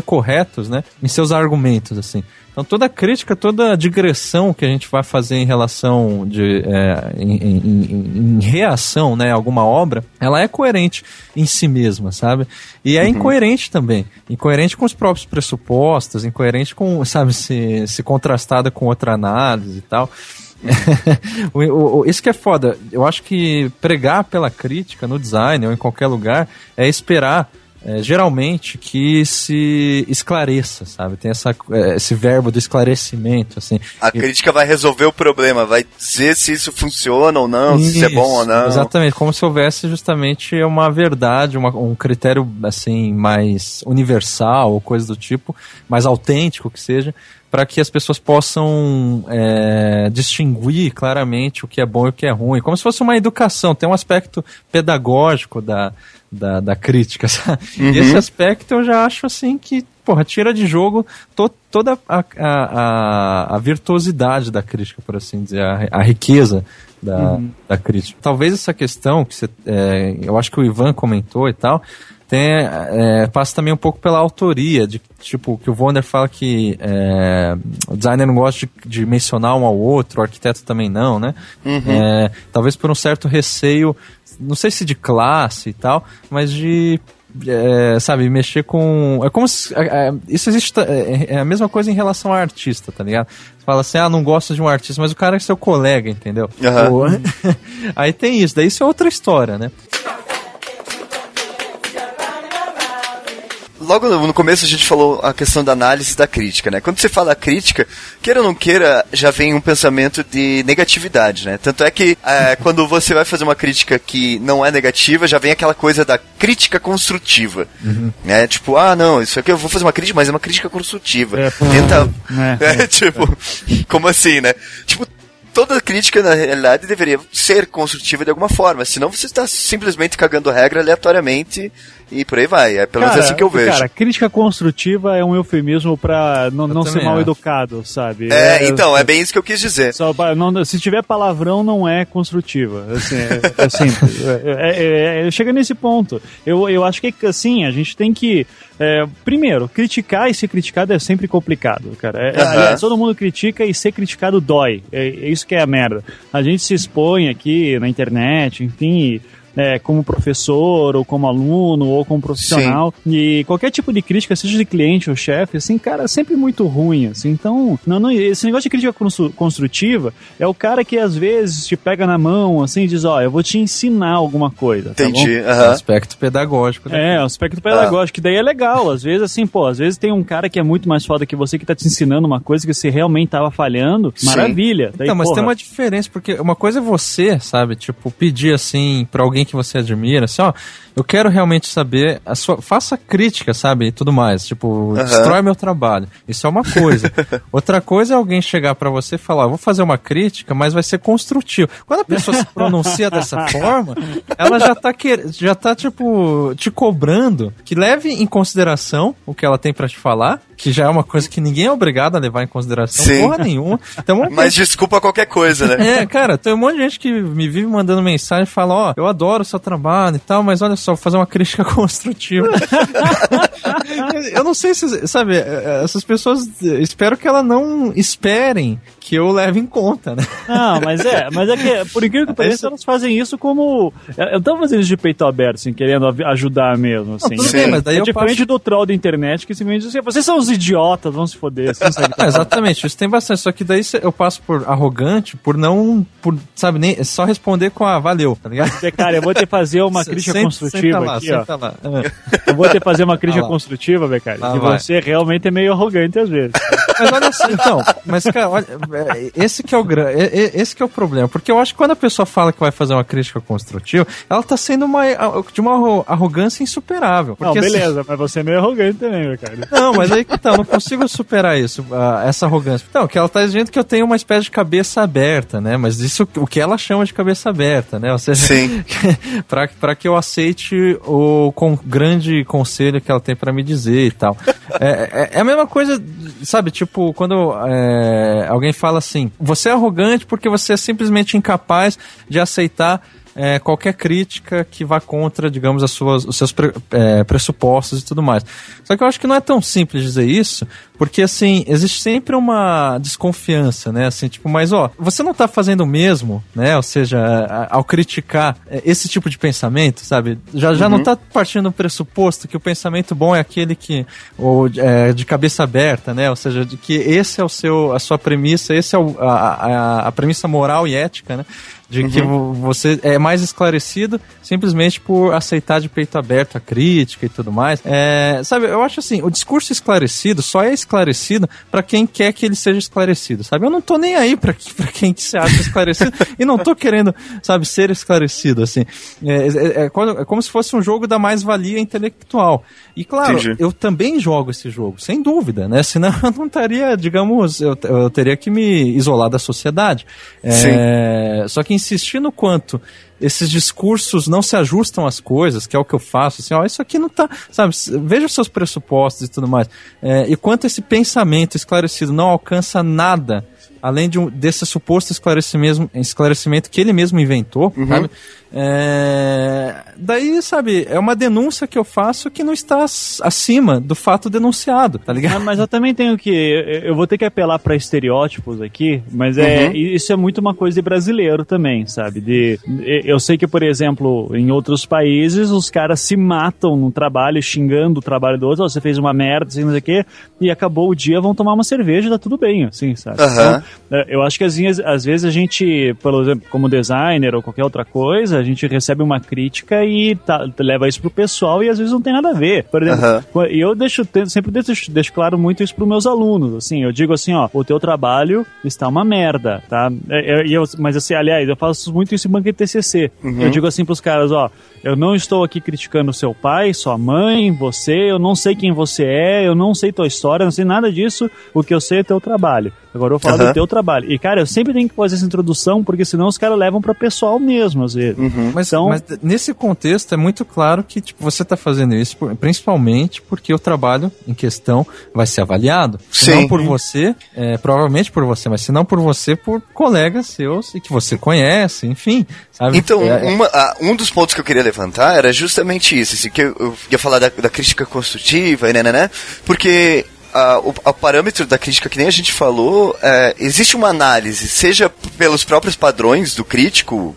corretos, né? Em seus argumentos, assim. Então toda crítica, toda digressão que a gente vai fazer em relação de é, em, em- em- reação, né, a alguma obra, ela é coerente em si mesma, sabe? E é incoerente também, incoerente com os próprios pressupostos, incoerente com, sabe, se, se contrastada com outra análise e tal. O- o- o- isso que é foda. Eu acho que pregar pela crítica no design ou em qualquer lugar é esperar. é, geralmente que se esclareça, sabe? Tem essa, é, esse verbo do esclarecimento, assim. A crítica vai resolver o problema, vai dizer se isso funciona ou não, se isso é bom ou não. Exatamente, como se houvesse justamente uma verdade, uma- um critério assim mais universal ou coisa do tipo, mais autêntico que seja, para que as pessoas possam é, distinguir claramente o que é bom e o que é ruim, como se fosse uma educação, tem um aspecto pedagógico da, da, da crítica. Uhum. E esse aspecto eu já acho assim que porra, tira de jogo to, toda a, a, a, virtuosidade da crítica, por assim dizer, a, a riqueza da, uhum. da crítica. Talvez essa questão que você, é, eu acho que o Ivan comentou e tal, tem, é, passa também um pouco pela autoria, de tipo, que o Wonder fala que é, o designer não gosta de, de, mencionar um ao outro, o arquiteto também não, né? Uhum. É, talvez por um certo receio, não sei se de classe e tal, mas de é, sabe, mexer com. É como se. É, é isso existe. É, a mesma coisa em relação a artista, tá ligado? Você fala assim, ah, não gosto de um artista, mas o cara é seu colega, entendeu? Uhum. Aí tem isso, daí isso é outra história, né? Logo no começo a gente falou a questão da análise da crítica, né? Quando você fala crítica, queira ou não queira, já vem um pensamento de negatividade, né? Tanto é que é, quando você vai fazer uma crítica que não é negativa, já vem aquela coisa da crítica construtiva, uhum. né? Tipo, ah, não, isso aqui eu vou fazer uma crítica, mas é uma crítica construtiva. É, Tenta, é, é, tipo, como assim, né? Tipo, toda crítica, na realidade, deveria ser construtiva de alguma forma. Senão você está simplesmente cagando regra aleatoriamente e por aí vai. É pelo menos assim que eu vejo. Cara, crítica construtiva é um eufemismo pra não, não ser mal educado, sabe? É, é então, é bem isso que eu quis dizer. Só, não, se tiver palavrão, não é construtiva. Assim, é, é simples. É, é, é, chega nesse ponto. Eu, eu acho que, assim, a gente tem que. primeiro, criticar e ser criticado é sempre complicado, cara. Uhum. todo mundo critica e ser criticado dói. É, isso que é a merda. A gente se expõe aqui na internet, enfim é, como professor, ou como aluno, ou como profissional. Sim. E qualquer tipo de crítica, seja de cliente ou chefe, assim, cara, é sempre muito ruim, assim. Então, não, não, esse negócio de crítica construtiva é o cara que às vezes te pega na mão, assim, e diz, ó, oh, eu vou te ensinar alguma coisa. Tá Entendi. Tá uhum. aspecto pedagógico. Né? É, o aspecto pedagógico, que daí é legal. Às vezes, assim, pô, às vezes tem um cara que é muito mais foda que você que tá te ensinando uma coisa que você realmente tava falhando. Sim. Maravilha. Daí, então, mas porra, tem uma diferença, porque uma coisa é você, sabe, tipo, pedir assim pra alguém que você admira, assim, ó, eu quero realmente saber a sua. Faça crítica, sabe? E tudo mais. Tipo, uhum. destrói meu trabalho. Isso é uma coisa. Outra coisa é alguém chegar para você e falar, vou fazer uma crítica, mas vai ser construtivo. Quando a pessoa se pronuncia dessa forma, ela já tá, que... já tá, tipo, te cobrando que leve em consideração o que ela tem para te falar, que já é uma coisa que ninguém é obrigado a levar em consideração, Sim. porra nenhuma. Então, mas desculpa qualquer coisa, né? É, cara, tem um monte de gente que me vive mandando mensagem e fala, ó, oh, eu adoro o seu trabalho e tal, mas olha só, vou fazer uma crítica construtiva. eu não sei se, sabe, essas pessoas, espero que elas não esperem que eu leve em conta, né? Não, mas é, mas é que, por incrível que pareça, elas fazem isso como. Eu tava fazendo isso de peito aberto, assim, querendo ajudar mesmo, assim. Não, bem, mas daí é diferente passo... do troll da internet que simplesmente diz assim, vocês são os idiotas, vão se foder. Assim, é, exatamente, isso tem bastante. Só que daí eu passo por arrogante, por não, por, sabe, nem só responder com a valeu, tá ligado? Cara, eu vou ter que fazer uma crítica senta, construtiva senta lá, aqui, ó. Lá. Eu vou ter que fazer uma crítica construtiva, Becari, que você realmente é meio arrogante às vezes. Mas olha assim, então, mas cara, olha, é, esse que é o esse que é o problema, porque eu acho que quando a pessoa fala que vai fazer uma crítica construtiva, ela tá sendo uma de uma arrogância insuperável. Porque, não, assim, beleza, assim, mas você é meio arrogante também, cara. Não, mas aí eu não consigo superar isso, uh, essa arrogância. Então, que ela tá dizendo que eu tenho uma espécie de cabeça aberta, né? Mas isso o que ela chama de cabeça aberta, né? Ou seja, Sim. pra, pra que eu aceite o com, grande conselho que ela tem para me dizer e tal. É, é, é, a mesma coisa, sabe? Tipo, quando é, alguém fala assim, você é arrogante porque você é simplesmente incapaz de aceitar é, qualquer crítica que vá contra, digamos, as suas, os seus pre, é, pressupostos e tudo mais. Só que eu acho que não é tão simples dizer isso, porque, assim, existe sempre uma desconfiança, né? Assim, tipo, mas, ó, você não tá fazendo o mesmo, né? Ou seja, ao criticar é, esse tipo de pensamento, sabe? Já, já uhum. não tá partindo do pressuposto que o pensamento bom é aquele que, ou é, de cabeça aberta, né? Ou seja, de que esse é o seu, a sua premissa, esse é o, a, a, a premissa moral e ética, né? De que vo- você é mais esclarecido simplesmente por aceitar de peito aberto a crítica e tudo mais. É, sabe, eu acho assim, o discurso esclarecido só é esclarecido pra quem quer que ele seja esclarecido, sabe? Eu não tô nem aí que- pra quem se acha esclarecido e não tô querendo, sabe, ser esclarecido, assim. É, é- é quando- é como se fosse um jogo da mais-valia intelectual. E claro, Entendi. eu também jogo esse jogo, sem dúvida, né? Senão eu não estaria, digamos, eu, eu teria que me isolar da sociedade. É, só que insistir no quanto esses discursos não se ajustam às coisas, que é o que eu faço, assim, ó, isso aqui não tá, sabe, veja os seus pressupostos e tudo mais. É, e quanto esse pensamento esclarecido não alcança nada além de um, desse suposto esclarecimento, esclarecimento que ele mesmo inventou, sabe? É, daí, sabe, é uma denúncia que eu faço que não está ac- acima do fato denunciado, tá ligado? Ah, mas eu também tenho que. Eu vou ter que apelar pra estereótipos aqui, mas é isso é muito uma coisa de brasileiro também, sabe? De, eu sei que, por exemplo, em outros países os caras se matam no trabalho, xingando o trabalho do outro, "Ó, você fez uma merda, assim, não sei o quê, e acabou o dia, vão tomar uma cerveja, tá tudo bem, assim, sabe? Aham. Então, é, eu acho que às vezes, às vezes a gente, por exemplo, como designer ou qualquer outra coisa, a gente recebe uma crítica e tá- leva isso pro pessoal e às vezes não tem nada a ver. Por exemplo, e eu deixo, sempre deixo, deixo claro muito isso pros meus alunos, assim, eu digo assim, ó, o teu trabalho está uma merda, tá? É, é, e eu- mas assim, aliás, eu faço muito isso em banca de TCC. Eu digo assim pros caras, ó, eu não estou aqui criticando seu pai, sua mãe, você, eu não sei quem você é, eu não sei tua história, eu não sei nada disso, o que eu sei é teu trabalho. Agora eu vou falar Aham. do teu trabalho. E, cara, eu sempre tenho que fazer essa introdução, porque senão os caras levam pra pessoal mesmo, às vezes. Mas, Então- mas nesse contexto é muito claro que tipo, você está fazendo isso por- principalmente porque o trabalho em questão vai ser avaliado. Se Sim. não por você, é, provavelmente por você, mas se não por você, por colegas seus e que você conhece, enfim. Sabe? Então, É- é- uma- ah, um dos pontos que eu queria levantar era justamente isso, assim, que eu, eu ia falar da, da crítica construtiva, e né, né, né, porque ah, o, parâmetro da crítica, que nem a gente falou, é, existe uma análise, seja pelos próprios padrões do crítico,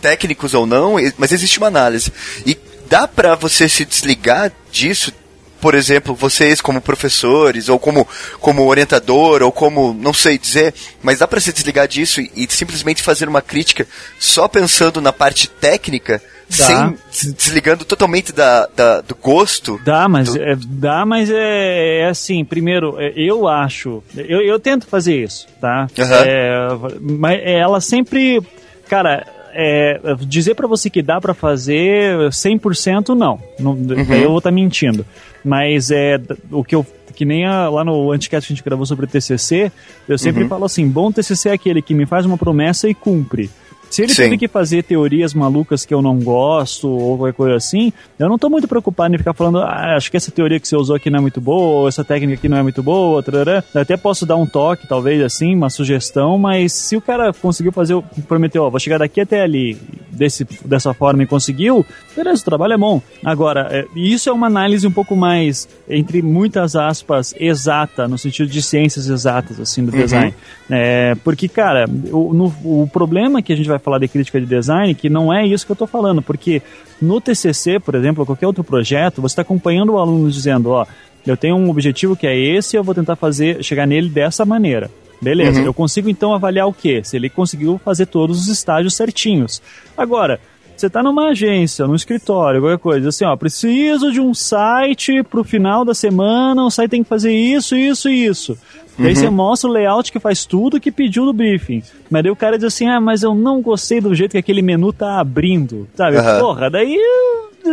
técnicos ou não, mas existe uma análise. E dá pra você se desligar disso por exemplo, vocês como professores, ou como, como orientador, ou como, não sei dizer, mas dá para se desligar disso e, e simplesmente fazer uma crítica só pensando na parte técnica, Dá. sem se desligando totalmente da, da- do gosto? Dá, mas Do- é, dá, mas é, é assim, primeiro, é, eu acho, eu, eu tento fazer isso, tá? Aham. É, mas ela sempre, cara, é, dizer pra você que dá pra fazer 100% não, não daí eu vou estar mentindo. Mas é o que eu que nem a- lá no anticast que a gente gravou sobre TCC, eu sempre falo assim, bom TCC é aquele que me faz uma promessa e cumpre. Se ele Sim. teve que fazer teorias malucas que eu não gosto ou qualquer coisa assim, eu não tô muito preocupado em ficar falando, ah, acho que essa teoria que você usou aqui não é muito boa, ou essa técnica aqui não é muito boa, tarará. Eu até posso dar um toque, talvez assim, uma sugestão, mas se o cara conseguiu fazer, o- prometeu, ó, vou chegar daqui até ali, desse, dessa forma e conseguiu, beleza, o trabalho é bom. Agora, é, isso é uma análise um pouco mais, entre muitas aspas, exata, no sentido de ciências exatas, assim, do design. É, porque, cara, o, no- o problema que a gente vai falar de crítica de design, que não é isso que eu tô falando, porque no TCC, por exemplo, ou qualquer outro projeto, você está acompanhando o aluno dizendo, ó, eu tenho um objetivo que é esse, eu vou tentar fazer, chegar nele dessa maneira. Beleza, eu consigo então avaliar o quê? Se ele conseguiu fazer todos os estágios certinhos. Agora, você tá numa agência, num escritório, qualquer coisa, assim, ó, preciso de um site pro final da semana, o site tem que fazer isso, isso e isso. Daí você mostra o layout que faz tudo que pediu no briefing. Mas daí o cara diz assim, ah, mas eu não gostei do jeito que aquele menu tá abrindo, sabe? Aham. Porra, daí...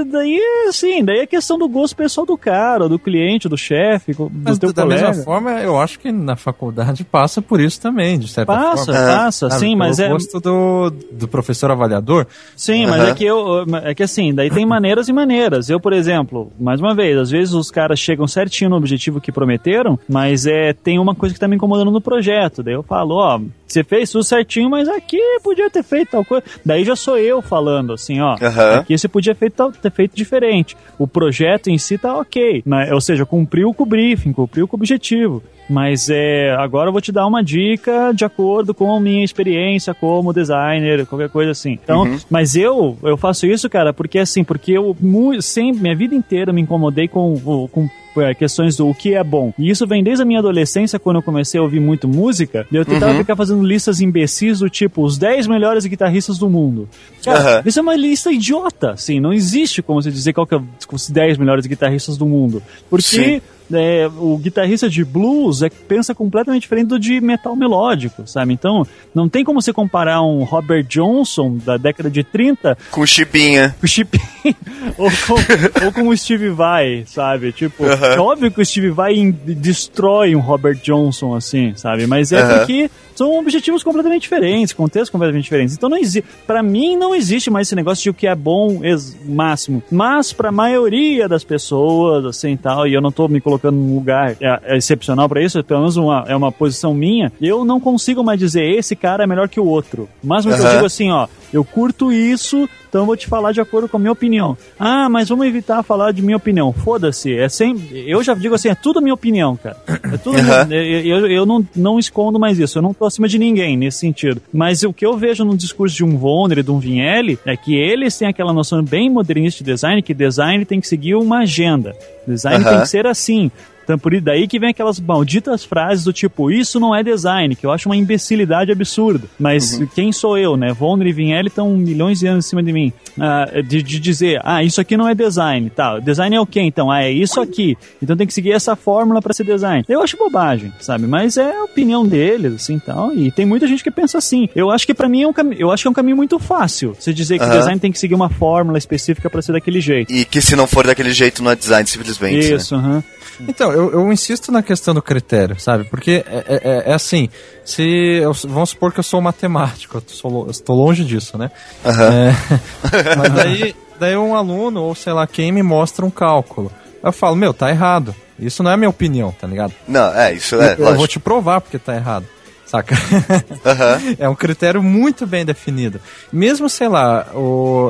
Daí, assim, daí é questão do gosto pessoal do cara, do cliente, do chefe, do Mas teu da colega. mesma forma, eu acho que na faculdade passa por isso também, de certa Passa, forma. passa, Sabe, sim, mas é... gosto do, do professor avaliador. Sim, mas Aham. é que eu. É que assim, daí tem maneiras e maneiras. Eu, por exemplo, mais uma vez, às vezes os caras chegam certinho no objetivo que prometeram, mas é tem uma coisa que tá me incomodando no projeto. Daí eu falo, ó, você fez tudo certinho, mas aqui podia ter feito tal coisa. Daí já sou eu falando, assim, ó, Aham. aqui você podia feito, tal- ter feito diferente. O projeto em si tá ok, né? ou seja, cumpriu com o briefing, cumpriu com o objetivo. Mas é, agora eu vou te dar uma dica de acordo com a minha experiência como designer, qualquer coisa assim. Então, uhum. mas eu eu faço isso, cara, porque assim, porque eu sempre, minha vida inteira me incomodei com, com é, questões do o que é bom. E isso vem desde a minha adolescência, quando eu comecei a ouvir muito música, eu tentava uhum. ficar fazendo listas imbecis do tipo os 10 melhores guitarristas do mundo. Cara, uhum. isso é uma lista idiota, assim, não existe como você dizer qual que é os 10 melhores guitarristas do mundo. Porque Sim é, o guitarrista de blues é, pensa completamente diferente do de metal melódico, sabe? Então, não tem como você comparar um Robert Johnson da década de 30 com o Chipinha. Com o Chipinha. ou, com, ou com o Steve Vai, sabe? Tipo, é óbvio que o Steve Vai destrói um Robert Johnson assim, sabe? Mas é porque são objetivos completamente diferentes, contextos completamente diferentes. Então não existe, para mim não existe mais esse negócio de o que é bom máximo, mas para a maioria das pessoas assim tal, e eu não tô me colocando num lugar é, é excepcional para isso, pelo menos uma, é uma posição minha, eu não consigo mais dizer esse cara é melhor que o outro. Mas uhum. eu digo assim, ó, eu curto isso, então vou te falar de acordo com a minha opinião. Ah, mas vamos evitar falar de minha opinião. Foda-se, é sempre. Eu já digo assim, é tudo minha opinião, cara. É tudo uhum. minha... eu, eu não, não escondo mais isso. Eu não tô acima de ninguém nesse sentido. Mas o que eu vejo no discurso de um Vonner e de um Vinelli é que eles têm aquela noção bem modernista de design, que design tem que seguir uma agenda. Design uhum. tem que ser assim. Então, por daí que vem aquelas malditas frases do tipo, isso não é design, que eu acho uma imbecilidade absurda. Mas uhum. quem sou eu, né? Vonner e Vinelli estão milhões de anos em cima de mim. Uh, de, de, dizer, ah, isso aqui não é design, tá? Design é o quê, então? Ah, é isso aqui. Então tem que seguir essa fórmula para ser design. Eu acho bobagem, sabe? Mas é a opinião deles, assim, tal. E tem muita gente que pensa assim. Eu acho que para mim é um caminho, eu acho que é um caminho muito fácil. Você dizer que uhum. design tem que seguir uma fórmula específica para ser daquele jeito. E que se não for daquele jeito não é design, simplesmente. Né? Isso, aham. Né? Uhum. Então, eu, eu insisto na questão do critério, sabe? Porque é, é, é, é assim, se eu, vamos supor que eu sou matemático, eu, sou, eu estou longe disso, né? Uhum. É, mas daí, daí um aluno, ou sei lá quem, me mostra um cálculo. Eu falo, meu, tá errado. Isso não é a minha opinião, tá ligado? Não, é, isso é. Eu, eu vou te provar porque tá errado saca? Uhum. é um critério muito bem definido. Mesmo, sei lá, o,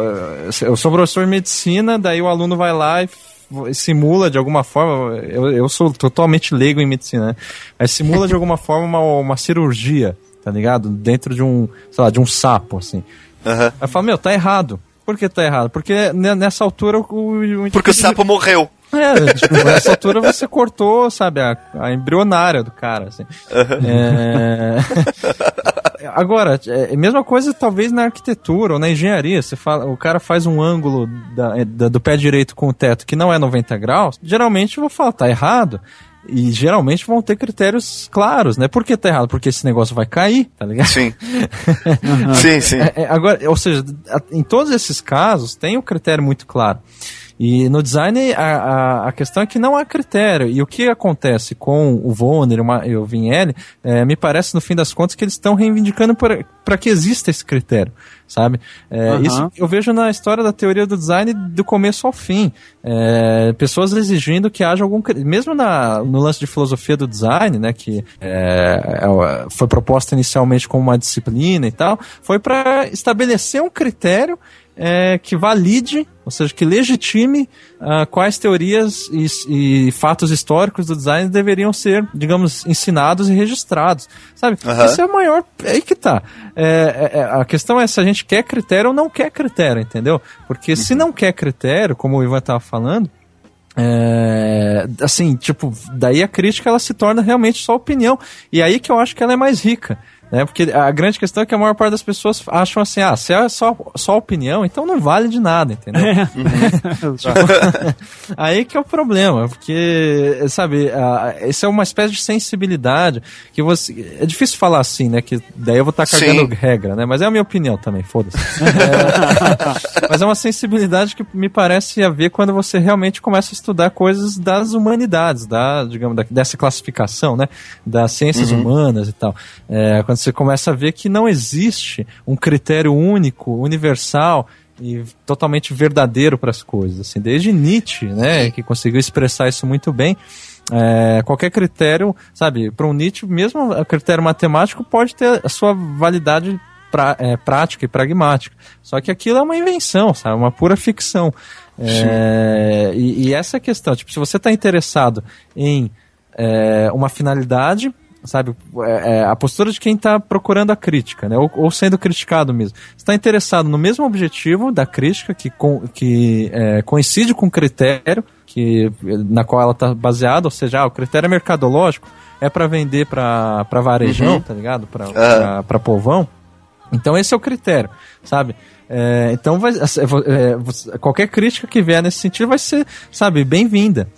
eu sou professor de medicina, daí o aluno vai lá e simula de alguma forma, eu, eu sou totalmente leigo em medicina, né? Mas simula de alguma forma uma, uma cirurgia, tá ligado? Dentro de um, sei lá, de um sapo, assim. Uhum. Aí falo, meu, tá errado. Por que tá errado? Porque nessa altura o. o Porque o sapo morreu. É, tipo, nessa altura você cortou, sabe, a, a embrionária do cara, assim. Uhum. É... Agora, é a mesma coisa talvez na arquitetura ou na engenharia. Você fala, o cara faz um ângulo da, é, da, do pé direito com o teto que não é 90 graus, geralmente eu vou falar, tá errado. E geralmente vão ter critérios claros, né? Por que tá errado? Porque esse negócio vai cair, tá ligado? Sim. uhum. Sim, sim. É, é, agora, ou seja, em todos esses casos tem um critério muito claro. E no design, a, a, a, questão é que não há critério. E o que acontece com o Vonner e o Vinelli, é, me parece, no fim das contas, que eles estão reivindicando para que exista esse critério, sabe? É, uhum. Isso eu vejo na história da teoria do design do começo ao fim. É, pessoas exigindo que haja algum... Mesmo na, no lance de filosofia do design, né, que é, é foi proposta inicialmente como uma disciplina e tal, foi para estabelecer um critério é, que valide, ou seja, que legitime uh, quais teorias e, e, fatos históricos do design deveriam ser, digamos, ensinados e registrados. Sabe? Uhum. Isso é o maior. É aí que tá. É, é, é, a questão é se a gente quer critério ou não quer critério, entendeu? Porque uhum. se não quer critério, como o Ivan estava falando, é, assim, tipo, daí a crítica ela se torna realmente só opinião. E aí que eu acho que ela é mais rica. Né? Porque a grande questão é que a maior parte das pessoas acham assim, ah, se é só, só opinião, então não vale de nada, entendeu? É. Uhum. tipo, aí que é o problema, porque, sabe, uh, isso é uma espécie de sensibilidade que você... É difícil falar assim, né? Que daí eu vou estar tá cagando Sim. regra, né? Mas é a minha opinião também, foda-se. é, mas é uma sensibilidade que me parece haver quando você realmente começa a estudar coisas das humanidades, da, digamos, da, dessa classificação, né? Das ciências uhum. humanas e tal. É, quando você começa a ver que não existe um critério único, universal e totalmente verdadeiro para as coisas. Assim, desde Nietzsche, né, que conseguiu expressar isso muito bem. É, qualquer critério, sabe, para um Nietzsche, mesmo o critério matemático pode ter a sua validade pra, é, prática e pragmática. Só que aquilo é uma invenção, sabe, uma pura ficção. É, e, e, essa questão, tipo, se você está interessado em é, uma finalidade, sabe? É, é, a postura de quem está procurando a crítica, né? Ou, ou sendo criticado mesmo. Está interessado no mesmo objetivo da crítica, que, com, que é, coincide com o critério que, na qual ela está baseada, ou seja, ah, o critério é mercadológico, é para vender para varejão, uhum. tá ligado? Para uhum. povão. Então esse é o critério, sabe? É, então vai, é, qualquer crítica que vier nesse sentido vai ser, sabe, bem-vinda.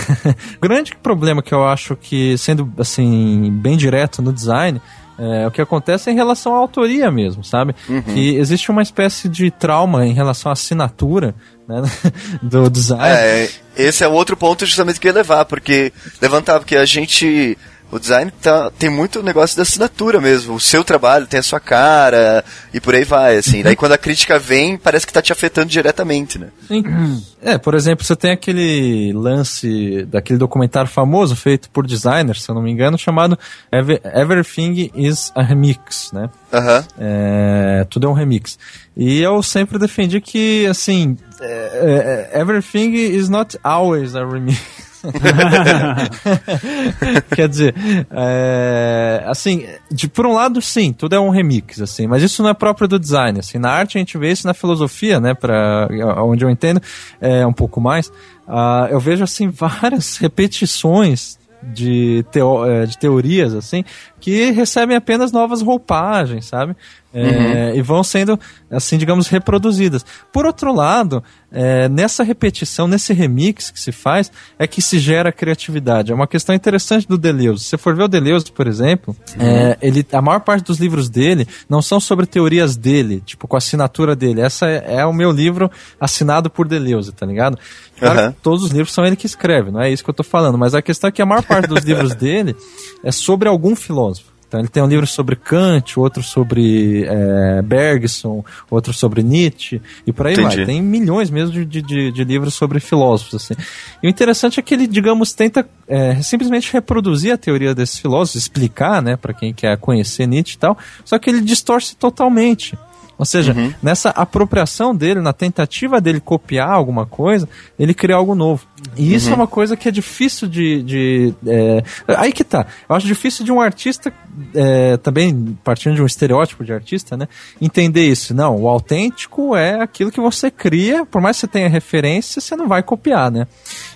grande problema que eu acho que, sendo assim, bem direto no design, é, o que acontece é em relação à autoria mesmo, sabe? Uhum. Que existe uma espécie de trauma em relação à assinatura né, do design. É, esse é outro ponto justamente que eu ia levar, porque levantar, porque a gente o design tá, tem muito negócio da assinatura mesmo. O seu trabalho tem a sua cara e por aí vai, assim. Daí quando a crítica vem, parece que tá te afetando diretamente, né? Sim. É, por exemplo, você tem aquele lance daquele documentário famoso feito por designers, se eu não me engano, chamado Everything is a Remix, né? Uhum. É, tudo é um remix. E eu sempre defendi que, assim, é, é, everything is not always a remix. Quer dizer, é, assim, de, por um lado, sim, tudo é um remix, assim, mas isso não é próprio do design, assim, na arte a gente vê isso na filosofia, né, para onde eu entendo é, um pouco mais, uh, eu vejo, assim, várias repetições de, teo, é, de teorias, assim, que recebem apenas novas roupagens, sabe? É, uhum. E vão sendo, assim, digamos, reproduzidas. Por outro lado, é, nessa repetição, nesse remix que se faz, é que se gera criatividade. É uma questão interessante do Deleuze. Se você for ver o Deleuze, por exemplo, é, ele, a maior parte dos livros dele não são sobre teorias dele, tipo, com a assinatura dele. Essa é, é o meu livro assinado por Deleuze, tá ligado? Claro, uhum. todos os livros são ele que escreve, não é isso que eu tô falando. Mas a questão é que a maior parte dos livros dele é sobre algum filósofo. Então ele tem um livro sobre Kant, outro sobre é, Bergson, outro sobre Nietzsche, e por aí Entendi. vai. Tem milhões mesmo de, de, de, livros sobre filósofos. Assim. E o interessante é que ele, digamos, tenta é, simplesmente reproduzir a teoria desses filósofos, explicar, né, para quem quer conhecer Nietzsche e tal, só que ele distorce totalmente. Ou seja, uhum. nessa apropriação dele, na tentativa dele copiar alguma coisa, ele cria algo novo. E isso é uhum. é uma coisa que é difícil de. de é... Aí que tá. Eu acho difícil de um artista, é, também partindo de um estereótipo de artista, né? Entender isso. Não, o autêntico é aquilo que você cria, por mais que você tenha referência, você não vai copiar, né?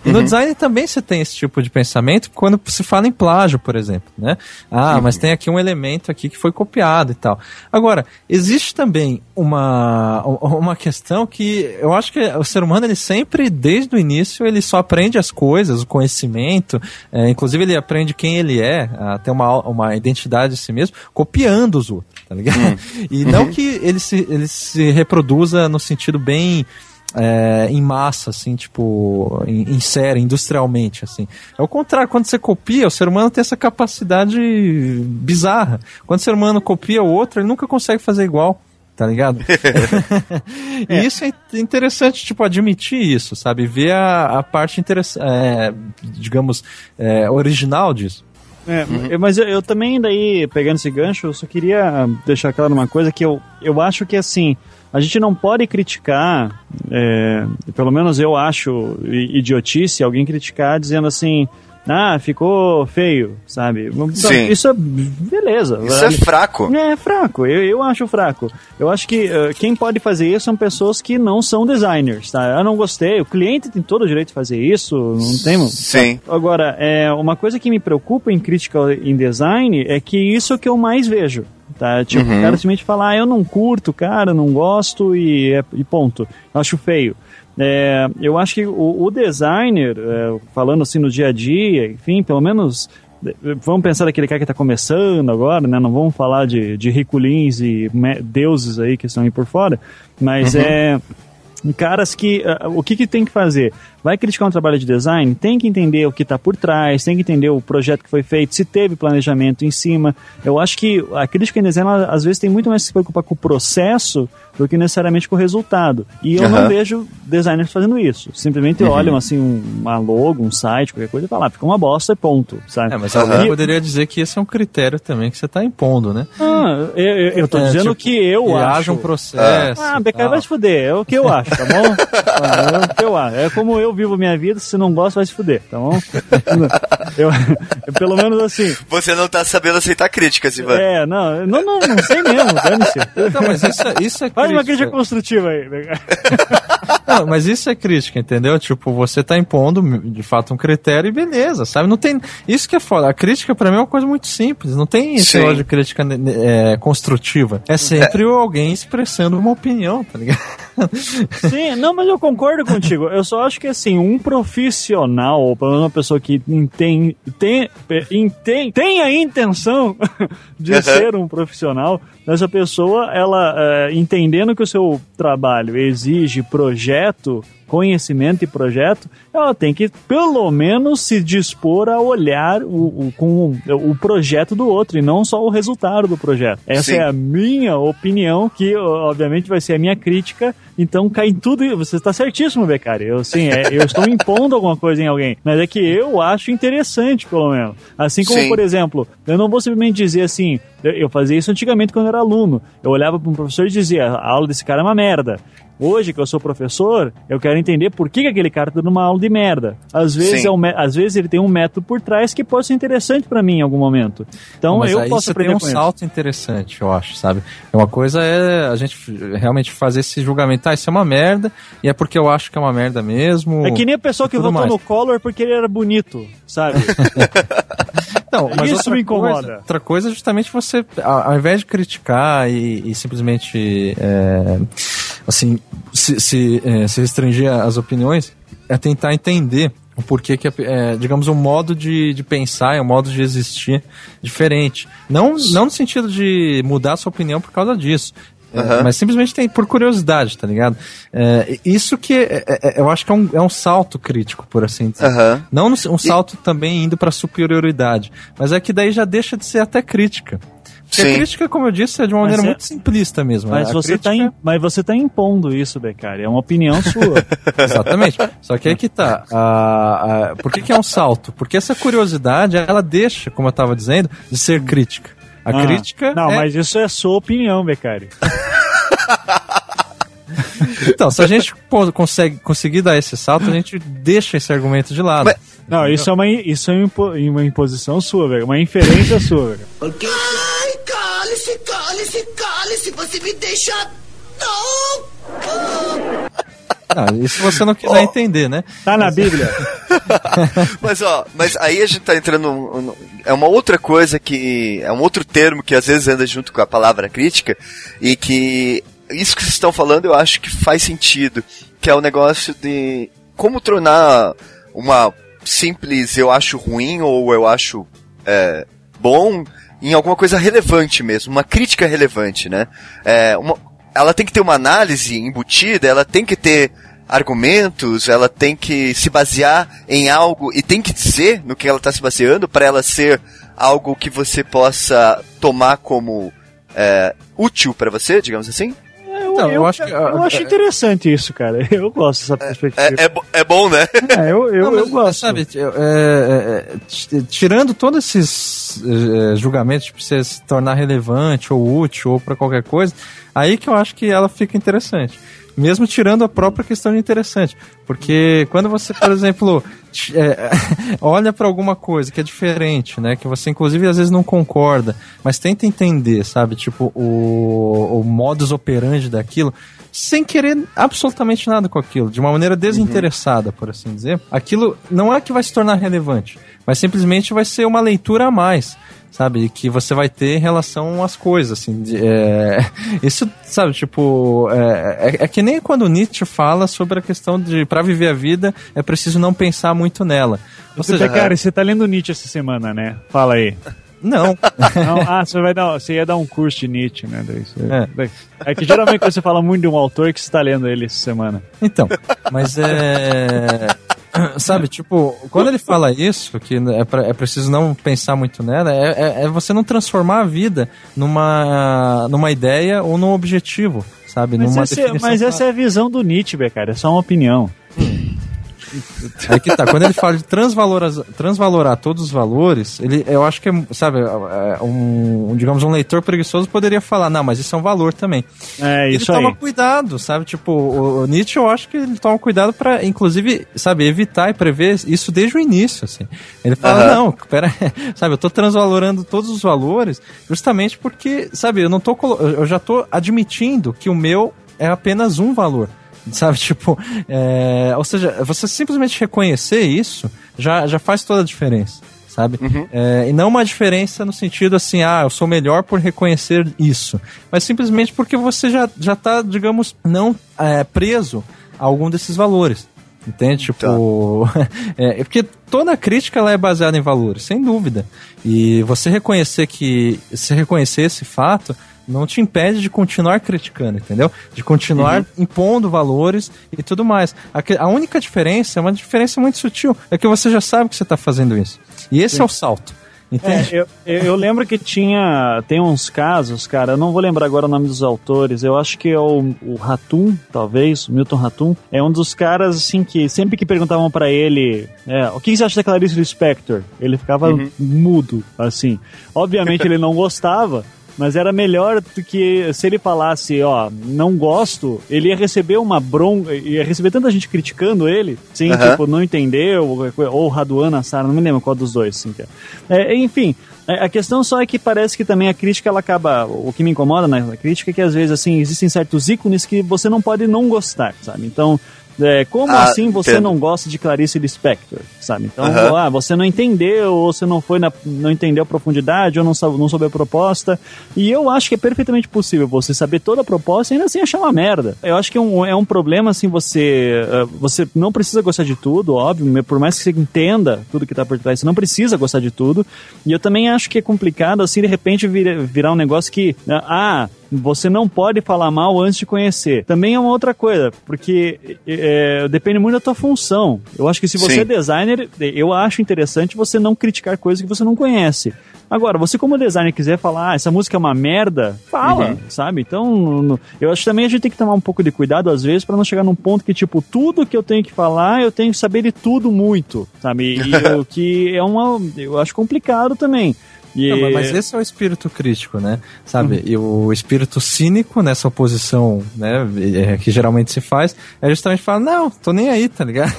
E uhum. no design também você tem esse tipo de pensamento quando se fala em plágio, por exemplo, né? Ah, mas tem aqui um elemento aqui que foi copiado e tal. Agora, existe também uma, uma questão que eu acho que o ser humano, ele sempre, desde o início, ele só aprende as coisas, o conhecimento, é, inclusive ele aprende quem ele é, a ter uma, uma identidade de si mesmo, copiando os outros, tá ligado? Hum. E uhum. não que ele se, ele se reproduza no sentido bem é, em massa, assim, tipo, em, em, série, industrialmente, assim. É o contrário, quando você copia, o ser humano tem essa capacidade bizarra. Quando o ser humano copia o outro, ele nunca consegue fazer igual tá ligado? e é. isso é interessante, tipo, admitir isso, sabe? Ver a, a parte interessante, é, digamos, é, original disso. É, uhum. mas eu, eu, também daí, pegando esse gancho, eu só queria deixar claro uma coisa que eu, eu acho que assim, a gente não pode criticar, é, pelo menos eu acho idiotice, alguém criticar dizendo assim, ah, ficou feio, sabe? Sim. Isso é beleza. Isso é fraco. É, fraco. Eu, eu acho fraco. Eu acho que uh, quem pode fazer isso são pessoas que não são designers, tá? Eu não gostei. O cliente tem todo o direito de fazer isso, não tem? Sim. Tá? Agora, é, uma coisa que me preocupa em crítica em design é que isso é o que eu mais vejo. Tá? Tipo, uhum. o cara simplesmente falar, ah, eu não curto, cara, não gosto e, é, e ponto. Acho feio. É, eu acho que o, o designer, é, falando assim no dia a dia, enfim, pelo menos vamos pensar naquele cara que está começando agora, né? Não vamos falar de, de riculins e deuses aí que estão aí por fora, mas uhum. é caras que uh, o que, que tem que fazer? vai criticar um trabalho de design, tem que entender o que está por trás, tem que entender o projeto que foi feito, se teve planejamento em cima. Eu acho que a crítica em design, ela, às vezes, tem muito mais que se preocupar com o processo do que necessariamente com o resultado. E eu uhum. não vejo designers fazendo isso. Simplesmente uhum. olham, assim, um, uma logo, um site, qualquer coisa e falam, ah, fica uma bosta e ponto, sabe? É, mas alguém uhum. poderia dizer que esse é um critério também que você está impondo, né? Ah, eu, eu, eu tô é, dizendo tipo, que eu que acho. haja um processo. Ah, BK vai te fuder, é o que eu acho, tá bom? é o que eu acho. É como eu vivo minha vida, se não gosta, vai se fuder, tá bom? eu, pelo menos assim. Você não tá sabendo aceitar críticas, Ivan. É, não, não, não, não sei mesmo, dane-se. Não, mas isso, é- isso é Faz uma crítica construtiva aí. né? Não, mas isso é crítica, entendeu? Tipo, você tá impondo, de fato, um critério e beleza, sabe? Não tem. Isso que é foda. A crítica, pra mim, é uma coisa muito simples. Não tem esse negócio de crítica né, é, construtiva. É sempre alguém expressando uma opinião, tá ligado? Sim, não, mas eu concordo contigo. Eu só acho que assim, um profissional, ou pelo menos uma pessoa que tem, tem, tem, tem a intenção de Uhum. ser um profissional, essa pessoa, ela é, entendendo que o seu trabalho exige projeto, conhecimento e projeto, ela tem que pelo menos se dispor a olhar o, o- com o, o projeto do outro e não só o resultado do projeto. Essa Sim. é a minha opinião, que obviamente vai ser a minha crítica, então cai em tudo. Você está certíssimo, Becari. Eu, sim, é, eu estou impondo alguma coisa em alguém, mas é que eu acho interessante, pelo menos. Assim como, Sim. por exemplo, eu não vou simplesmente dizer assim, eu- eu fazia isso antigamente quando eu era aluno. Eu olhava para um professor e dizia, a aula desse cara é uma merda. Hoje, que eu sou professor, eu quero entender por que, que aquele cara tá dando uma aula de merda. Às vezes, Sim. é um, às vezes ele tem um método por trás que pode ser interessante para mim em algum momento. Então Mas eu aí posso você tem aprender um salto interessante, eu acho, sabe? Uma coisa é a gente realmente fazer esse julgamento, ah, isso é uma merda, e é porque eu acho que é uma merda mesmo. É que nem a pessoa que votou mais. no Collor porque ele era bonito, sabe? Não, mas Isso me incomoda. Coisa, outra coisa é justamente você, ao invés de criticar e, e simplesmente é, assim se, se, é, se restringir às opiniões, é tentar entender o porquê que, é, digamos, um modo de, de pensar, é um modo de existir diferente. Não, não no sentido de mudar a sua opinião por causa disso. É, Aham. mas simplesmente tem por curiosidade, tá ligado? É, isso que é- é- eu acho que é um, é um salto crítico, por assim dizer. Aham. Não um salto também indo pra superioridade, mas é que daí já deixa de ser até crítica. Porque Sim. a crítica, como eu disse, é de uma maneira é- muito simplista mesmo. Mas A você, tá crítica- im- mas você tá impondo isso, Becari. É uma opinião sua. Exatamente. Só que aí que tá. A- a- por que, que é um salto? Porque essa curiosidade, ela deixa, como eu tava dizendo, de ser crítica. A Ah, crítica. Não, é- mas isso é sua opinião, Becari. Então, se a gente consegue, conseguir dar esse salto, a gente deixa esse argumento de lado. Mas- Não, isso é uma, isso é uma, impo- uma imposição sua, velho. Uma inferência sua, velho. Cale-se, cale-se, cale-se, você me deixa louco! Ah, isso você não quiser entender, né? Tá na Bíblia. Mas ó, mas aí a gente tá entrando. num- num- É uma outra coisa que. É um outro termo que às vezes anda junto com a palavra crítica e que. Isso que vocês estão falando eu acho que faz sentido. Que é o negócio de. Como tornar uma simples eu acho ruim ou eu acho é, bom em alguma coisa relevante mesmo, uma crítica relevante, né? É, uma, ela tem que ter uma análise embutida, ela tem que ter argumentos, ela tem que se basear em algo e tem que dizer no que ela está se baseando para ela ser algo que você possa tomar como é, útil para você, digamos assim. Eu, Então, eu, eu acho que- eu acho interessante isso, cara. Eu gosto dessa perspectiva. É, é, é bom, né? É, eu, eu, Não, eu gosto. Sabe, é, é, é, tirando todos esses é, julgamentos de você se tornar relevante ou útil ou para qualquer coisa, aí que eu acho que ela fica interessante. Mesmo tirando a própria questão de interessante. Porque quando você, por exemplo, é, olha para alguma coisa que é diferente, né? Que você, inclusive, às vezes não concorda, mas tenta entender, sabe? Tipo, o, o modus operandi daquilo, sem querer absolutamente nada com aquilo, de uma maneira desinteressada, por assim dizer. Aquilo não é que vai se tornar relevante, mas simplesmente vai ser uma leitura a mais. Sabe, que você vai ter em relação às coisas, assim. de- é, isso, sabe, tipo. É, é, é que nem quando Nietzsche fala sobre a questão de, para viver a vida, é preciso não pensar muito nela. Ou Você, seja, cara, você tá lendo Nietzsche essa semana, né? Fala aí. não. Não, ah, você, vai dar, você ia dar um curso de Nietzsche, né? Daí você- É. daí- é que geralmente você fala muito de um autor que você tá lendo ele essa semana. Então, mas é. Sabe, tipo, quando ele fala isso, que é, pra- é preciso não pensar muito nela, é, é- é você não transformar a vida numa, numa ideia ou num objetivo, sabe? Mas, essa, definição mas essa é a visão do Nietzsche, cara. É só uma opinião. Aí que tá. Quando ele fala de transvalorar, transvalorar todos os valores, ele, eu acho que é, sabe, é, um, digamos, um leitor preguiçoso poderia falar, não, mas isso é um valor também. É, isso ele aí. toma cuidado, sabe? Tipo, o, o Nietzsche, eu acho que ele toma cuidado para, inclusive, sabe, evitar e prever isso desde o início, assim. Ele fala, Aham. não, pera, sabe, eu tô transvalorando todos os valores justamente porque, sabe, eu não tô, eu já tô admitindo que o meu é apenas um valor. Sabe, tipo, é, ou seja, você simplesmente reconhecer isso já, já faz toda a diferença, sabe? É, e não uma diferença no sentido assim, ah, eu sou melhor por reconhecer isso, mas simplesmente porque você já, já tá, digamos, não é, preso a algum desses valores. Entende? Tipo. É, é porque toda crítica ela é baseada em valores, sem dúvida. E você reconhecer que. Se reconhecer esse fato não te impede de continuar criticando, entendeu? De continuar impondo valores e tudo mais. A, que- a única diferença é uma diferença muito sutil. É que você já sabe que você está fazendo isso. E esse é o salto. Entende? É, eu, eu lembro que tinha. Tem uns casos, cara, eu não vou lembrar agora o nome dos autores. Eu acho que é o, o Ratum, talvez, o Milton Ratum. É um dos caras, assim, que sempre que perguntavam pra ele é, o que você acha da Clarice Lispector, ele ficava mudo, assim. Obviamente ele não gostava. Mas era melhor do que se ele falasse, ó, não gosto, ele ia receber uma bronca, ia receber tanta gente criticando ele, sim, tipo, não entendeu, ou, ou Raduana, Sara, não me lembro qual dos dois, que é. É, enfim, é, a questão só é que parece que também a crítica, ela acaba, o que me incomoda na crítica é que às vezes, assim, existem certos ícones que você não pode não gostar, sabe? Então, é, como Ah, assim você entendo. não gosta de Clarice Lispector, sabe? Então, Aham. ah, você não entendeu, ou você não foi na, não entendeu a profundidade, ou não, sabe, não soube a proposta. E eu acho que é perfeitamente possível você saber toda a proposta e ainda assim achar uma merda. Eu acho que é um, é um problema, assim, você, eh, você não precisa gostar de tudo, óbvio, por mais que você entenda tudo que tá por trás, você não precisa gostar de tudo. E eu também acho que é complicado, assim, de repente vir- virar um negócio que, ah, você não pode falar mal antes de conhecer. Também é uma outra coisa, porque é, depende muito da tua função. Eu acho que se você Sim. é designer, eu acho interessante você não criticar coisas que você não conhece. Agora, você como designer quiser falar, ah, essa música é uma merda, fala, Uhum. sabe? Então, eu acho que também a gente tem que tomar um pouco de cuidado às vezes pra não chegar num ponto que, tipo, tudo que eu tenho que falar, eu tenho que saber de tudo muito, sabe? E o que é uma... Eu acho complicado também. E, Não, mas- esse é o espírito crítico, né? Sabe? E o espírito cínico nessa oposição, né? é, Que geralmente se faz, é justamente falar, não, tô nem aí, tá ligado?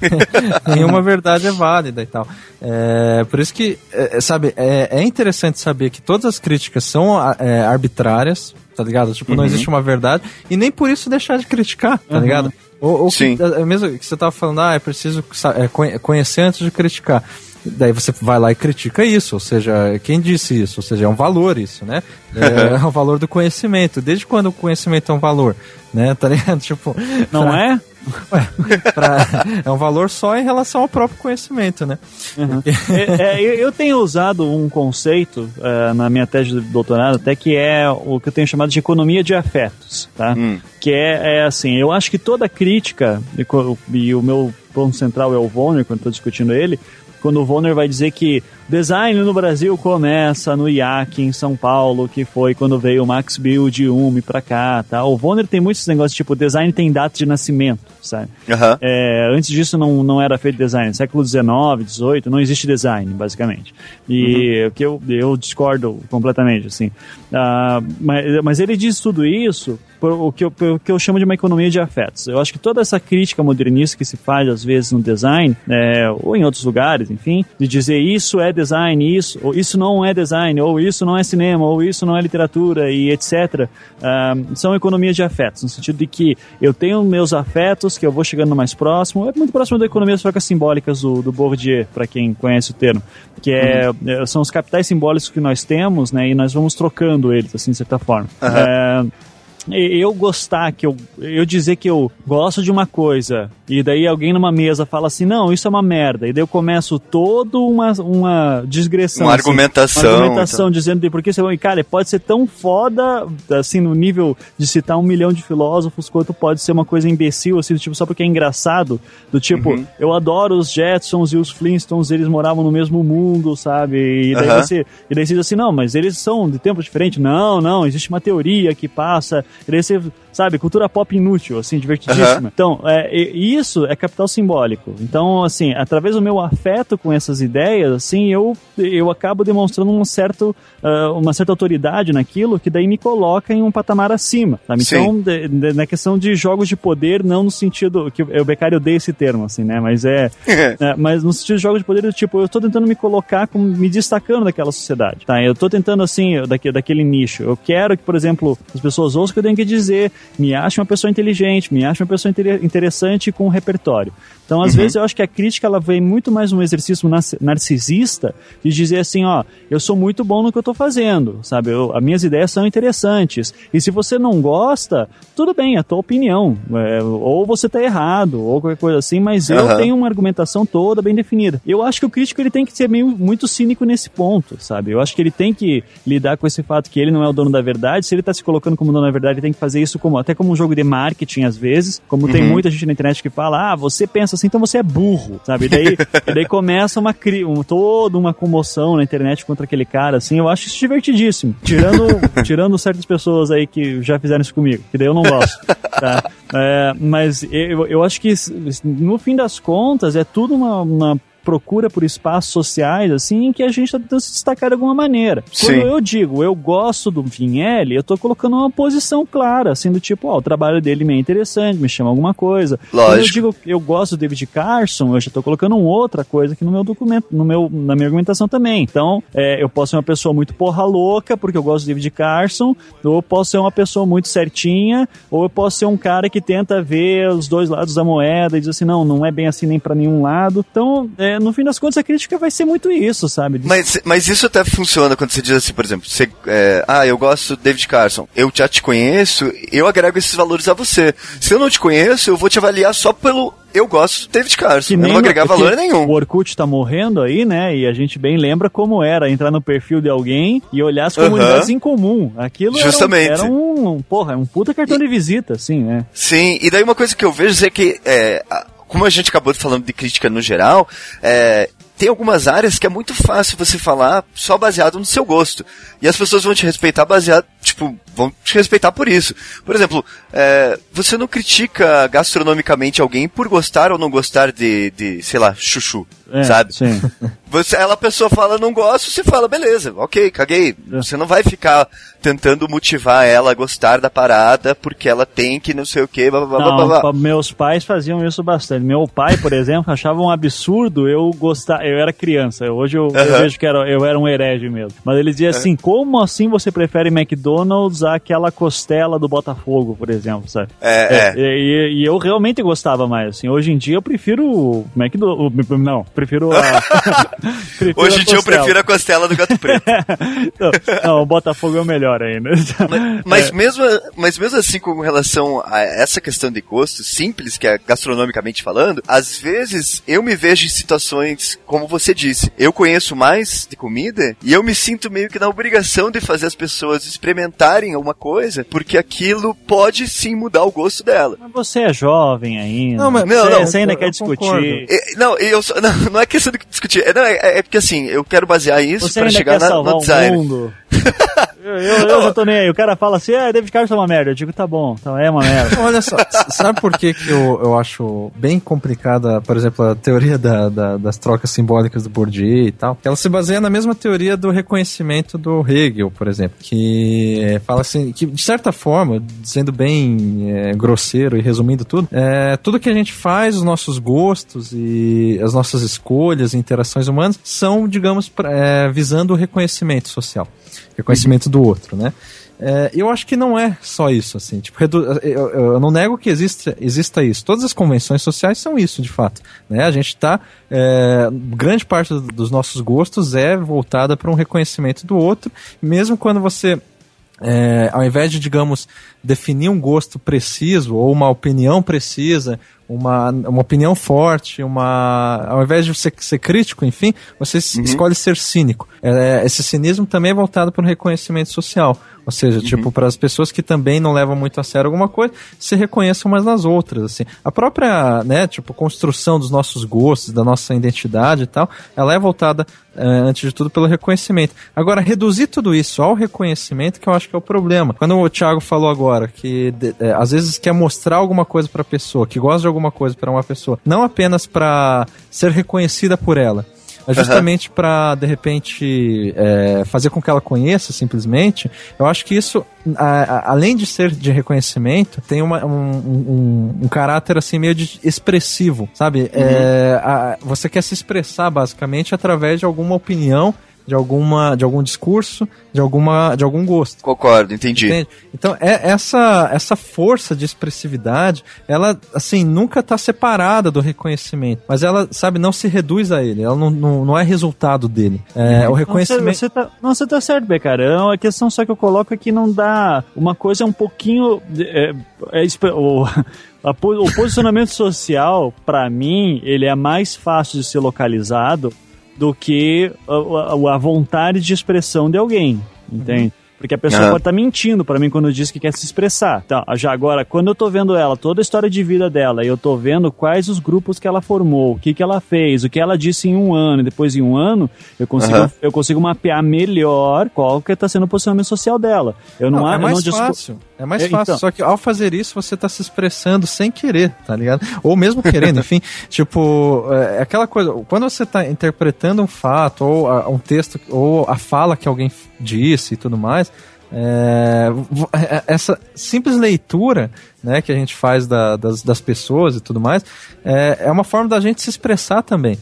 Nenhuma verdade é válida e tal. É, por isso que, é, sabe, é, é interessante saber que todas as críticas são é, arbitrárias, tá ligado? Tipo, não existe uma verdade, e nem por isso deixar de criticar, tá Uhum. ligado? Ou, ou Sim. que, é mesmo que você tava falando, ah, é preciso é, conhecer antes de criticar. Daí você vai lá e critica isso, ou seja, quem disse isso? Ou seja, é um valor isso, né? É, é o valor do conhecimento. Desde quando o conhecimento é um valor? Né? Tá ligado? Tipo, Não pra- é? pra- é um valor só em relação ao próprio conhecimento, né? É, é, eu, tenho usado um conceito é, na minha tese de doutorado, até que é o que eu tenho chamado de economia de afetos, tá? Que é, é assim, eu acho que toda crítica, e, e o meu ponto central é o Volner, quando estou discutindo ele, quando o Volner vai dizer que design no Brasil começa no IAC em São Paulo, que foi quando veio o Max Build Umi pra cá, tá? O Volner tem muitos negócios, tipo, design tem data de nascimento, sabe? Aham. É, antes disso não, não era feito design. Século XIX, XVIII, não existe design, basicamente. E o que eu, eu discordo completamente, assim. Ah, mas, mas ele diz tudo isso por o que, eu, por o que eu chamo de uma economia de afetos. Eu acho que toda essa crítica modernista que se faz, às vezes, no design, é, ou em outros lugares, enfim, de dizer isso é design, isso, ou isso não é design, ou isso não é cinema, ou isso não é literatura, e etc., ah, são economias de afetos, no sentido de que eu tenho meus afetos, que eu vou chegando mais próximo, é muito próximo da economia das trocas simbólicas do, do Bourdieu, para quem conhece o termo, que é, é, são os capitais simbólicos que nós temos, né, e nós vamos trocando eles, assim, de certa forma. É, e- eu gostar que eu eu dizer que eu gosto de uma coisa e daí alguém numa mesa fala assim não isso é uma merda e daí eu começo todo uma uma digressão Uma assim, argumentação, uma argumentação dizendo de por que você cara pode ser tão foda assim no nível de citar um milhão de filósofos quanto pode ser uma coisa imbecil assim do tipo só porque é engraçado do tipo eu adoro os Jetsons e os Flintstones eles moravam no mesmo mundo sabe e daí Aham. você e daí você diz assim, não, mas eles são de tempo diferente. Não, não, existe uma teoria que passa E daí você, sabe, cultura pop inútil, assim, divertidíssima. Aham. Então, é, isso é capital simbólico. Então, assim, através do meu afeto com essas ideias, assim, eu, eu acabo demonstrando um certo, ah, uma certa autoridade naquilo que daí me coloca em um patamar acima, sabe? Sim. Então, de- de- na questão de jogos de poder, não no sentido que o Beccari odeia esse termo, assim, né? Mas é, é, mas no sentido de jogos de poder, do tipo, eu tô tentando me colocar como me destacando daquela sociedade, tá? Eu tô tentando, assim, daque, daquele nicho. Eu quero que, por exemplo, as pessoas ouçam que eu tenho que dizer, me achem uma pessoa inteligente, me achem uma pessoa inter- interessante com um repertório. Então, às vezes, eu acho que a crítica, ela vem muito mais um exercício narcisista de dizer assim, ó, eu sou muito bom no que eu tô fazendo, sabe? Eu, as minhas ideias são interessantes. E se você não gosta, tudo bem, é a tua opinião. É, ou você tá errado, ou qualquer coisa assim, mas eu Aham. tenho uma argumentação toda bem definida. Eu acho que o crítico ele tem que ser meio muito cínico nesse ponto, sabe? Eu acho que ele tem que lidar com esse fato que ele não é o dono da verdade. Se ele tá se colocando como dono da verdade, ele tem que fazer isso como até como um jogo de marketing às vezes. Como tem muita gente na internet que fala, ah, você pensa assim, então você é burro, sabe? E daí, e daí começa uma cri um, toda uma comoção na internet contra aquele cara, assim. Eu acho isso divertidíssimo. Tirando, tirando certas pessoas aí que já fizeram isso comigo, que daí eu não gosto. Tá? É, mas eu, eu acho que no fim das contas é tudo uma, uma procura por espaços sociais, assim, em que a gente está tentando se destacar de alguma maneira. Quando Sim. eu digo eu gosto do Vinelli, eu tô colocando uma posição clara, assim, do tipo, ó, o trabalho dele me é interessante, me chama alguma coisa. Quando eu Lógico. digo eu gosto do David Carson, eu já tô colocando uma outra coisa aqui no meu documento, no meu, na minha argumentação também. Então, é, eu posso ser uma pessoa muito porra louca, porque eu gosto do David Carson, ou eu posso ser uma pessoa muito certinha, ou eu posso ser um cara que tenta ver os dois lados da moeda e diz assim, não, não é bem assim nem pra nenhum lado. Então, é, no fim das contas, a crítica vai ser muito isso, sabe? Mas, mas isso até funciona quando você diz assim, por exemplo, você, é, ah, eu gosto do David Carson, eu já te conheço, eu agrego esses valores a você. Se eu não te conheço, eu vou te avaliar só pelo eu gosto do David Carson. Eu não vou agregar valor nenhum. O Orkut tá morrendo aí, né? E a gente bem lembra como era entrar no perfil de alguém e olhar as comunidades em comum. Aquilo era um- Justamente. Era um, um- porra, um puta cartão de visita, assim, né? Sim, e daí uma coisa que eu vejo é que, é, a- como a gente acabou falando de crítica no geral, é, tem algumas áreas que é muito fácil você falar só baseado no seu gosto. E as pessoas vão te respeitar baseado, tipo, vão te respeitar por isso. Por exemplo, é, você não critica gastronomicamente alguém por gostar ou não gostar de, de sei lá, chuchu, É, sabe? Sim. Você, ela, a pessoa fala não gosto, você fala beleza, ok, caguei. É. Você não vai ficar tentando motivar ela a gostar da parada porque ela tem que não sei o que, blá blá blá blá meus pais faziam isso bastante. Meu pai, por exemplo, achava um absurdo eu gostar. Eu era criança, hoje eu, eu Aham. vejo que era, eu era um herege mesmo. Mas ele dizia assim: como assim você prefere McDonald's àquela costela do Botafogo, por exemplo, sabe? É, é. E, e eu realmente gostava mais. Assim, hoje em dia eu prefiro o McDonald's. Não, prefiro a. prefiro Hoje a em dia eu prefiro a costela do gato preto. não, não, o Botafogo é o melhor ainda. mas, mas É. mesmo, mas mesmo assim, com relação a essa questão de gosto simples, que é gastronomicamente falando, às vezes eu me vejo em situações, como você disse, eu conheço mais de comida e eu me sinto meio que na obrigação de fazer as pessoas experimentarem alguma coisa, porque aquilo pode sim mudar o gosto dela. Mas você é jovem ainda. Não, mas- Não, você, não, você ainda eu- quer eu discutir. concordo. E- Não, eu só- não, não é questão de discutir, é, não, é, é porque assim, eu quero basear isso para chegar na, no o design. mundo. eu, eu, eu já tô nem aí. O cara fala assim, ah, David Carson é uma merda. Eu digo, tá bom, então é uma merda. Olha só, sabe por que, que eu, eu acho bem complicada, por exemplo, a teoria da- da- das trocas simbólicas do Bourdieu e tal? Ela se baseia na mesma teoria do reconhecimento do Hegel, por exemplo, que eh, fala assim, que de certa forma, sendo bem eh, grosseiro e resumindo tudo, é, tudo que a gente faz, os nossos gostos e as nossas escolhas e interações humanas são, digamos, pra- eh, visando o reconhecimento social, reconhecimento do outro, né? É, eu acho que não é só isso, assim. Tipo, eu, eu- não nego que exista, exista isso. Todas as convenções sociais são isso, de fato. Né? A gente está. grande parte do- dos nossos gostos é voltada para um reconhecimento do outro, mesmo quando você. é, ao invés de, digamos, definir um gosto preciso ou uma opinião precisa uma, uma opinião forte, uma ao invés de você ser crítico, enfim, você uhum. escolhe ser cínico. É, esse cinismo também é voltado para o reconhecimento social. Ou seja, uhum. tipo, para as pessoas que também não levam muito a sério alguma coisa, se reconheçam umas nas outras, assim. A própria, né, tipo, construção dos nossos gostos, da nossa identidade e tal, ela é voltada, é, antes de tudo, pelo reconhecimento. Agora, reduzir tudo isso ao reconhecimento, que eu acho que é o problema. Quando o Thiago falou agora que é, às vezes quer mostrar alguma coisa para a pessoa, que gosta de alguma coisa para uma pessoa, não apenas para ser reconhecida por ela, justamente uhum. para de repente é, fazer com que ela conheça simplesmente. Eu acho que isso, a, a, além de ser de reconhecimento, tem uma, um, um, um, caráter assim meio de expressivo, sabe? Uhum. É, a, você quer se expressar basicamente através de alguma opinião de alguma de algum discurso, de alguma de algum gosto. Concordo, entendi. Entende? Então, é essa essa força de expressividade, ela assim, nunca está separada do reconhecimento, mas ela, sabe, não se reduz a ele, ela não, não, não é resultado dele. É, o reconhecimento Não, você, você, tá, não, você tá certo, Becara. É a questão só que eu coloco é que não dá uma coisa um pouquinho é, é, é o, o posicionamento social, para mim, ele é mais fácil de ser localizado do que a, a vontade de expressão de alguém, entende? Uhum. Porque a pessoa uhum. pode estar tá mentindo para mim quando diz que quer se expressar. Então, já agora, quando eu tô vendo ela, toda a história de vida dela, e eu tô vendo quais os grupos que ela formou, o que, que ela fez, o que ela disse em um ano, e depois em um ano, eu consigo, uhum. eu consigo mapear melhor qual que tá sendo o posicionamento social dela. Eu não, não é mais não fácil. É mais fácil, então, só que ao fazer isso você tá se expressando sem querer, tá ligado? Ou mesmo querendo, enfim. Tipo, é aquela coisa, quando você tá interpretando um fato, ou a, um texto, ou a fala que alguém disse e tudo mais, é, é, essa simples leitura né, que a gente faz da, das, das pessoas e tudo mais é, é uma forma da gente se expressar também.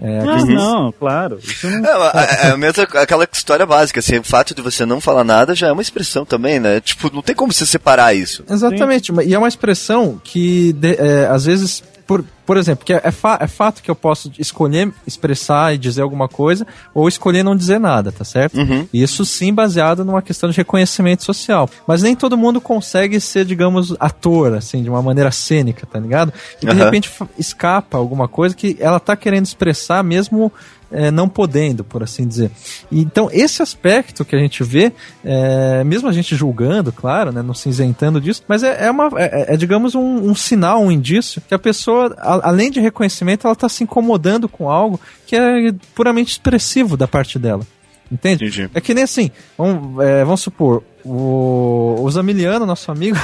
É, ah, não, claro. Não... É, é, é mesmo aquela história básica, assim, o fato de você não falar nada já é uma expressão também, né? Tipo, não tem como você separar isso. Exatamente, Sim. e é uma expressão que de, é, às vezes por, por exemplo, que é, é, fa é, fato que eu posso escolher expressar e dizer alguma coisa, ou escolher não dizer nada, tá certo? Uhum. Isso sim baseado numa questão de reconhecimento social. Mas nem todo mundo consegue ser, digamos, ator, assim, de uma maneira cênica, tá ligado? E de uhum. repente escapa alguma coisa que ela tá querendo expressar mesmo é, não podendo, por assim dizer. Então, esse aspecto que a gente vê, é, mesmo a gente julgando, claro, né, não se isentando disso, mas é, é uma, é, é digamos, um, um, sinal, um indício que a pessoa, a, além de reconhecimento, ela está se incomodando com algo que é puramente expressivo da parte dela. Entende? Entendi. É que nem assim, vamos, é, vamos supor, o, o Zamiliano, nosso amigo,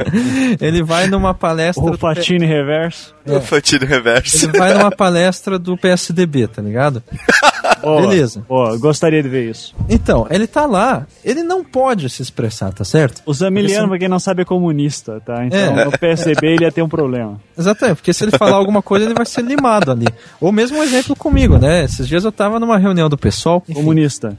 ele vai numa palestra. O Fatine Reverso. É. O Fatine Reverso. Ele vai numa palestra do PSDB, tá ligado? Boa, Beleza. Boa, gostaria de ver isso. Então, ele tá lá, ele não pode se expressar, tá certo? O Zamiliano, pra quem não sabe, é comunista, tá? Então, é. no PSDB ele ia ter um problema. Exatamente, porque se ele falar alguma coisa, ele vai ser limado ali. Ou mesmo um exemplo comigo, né? Esses dias eu tava numa reunião do pessoal. Comunista.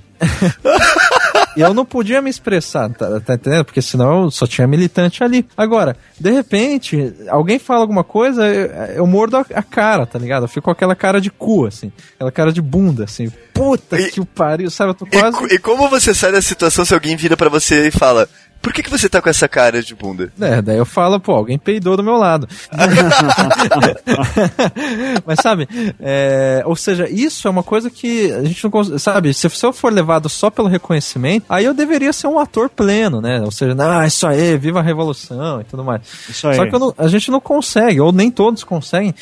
E eu não podia me expressar, tá, tá, entendendo? Porque senão eu só tinha militante ali. Agora, de repente, alguém fala alguma coisa, eu, eu mordo a, a, cara, tá ligado? Eu fico com aquela cara de cu, assim. Aquela cara de bunda, assim. Puta e, que o pariu, sabe? Eu tô quase. E, e como você sai da situação se alguém vira para você e fala: por que, que você tá com essa cara de bunda? É, daí eu falo, pô, alguém peidou do meu lado. Mas sabe, é, ou seja, isso é uma coisa que a gente não consegue, sabe, se eu for levado só pelo reconhecimento, aí eu deveria ser um ator pleno, né? Ou seja, ah, isso aí, viva a revolução e tudo mais. Isso aí. Só que não, a gente não consegue, ou nem todos conseguem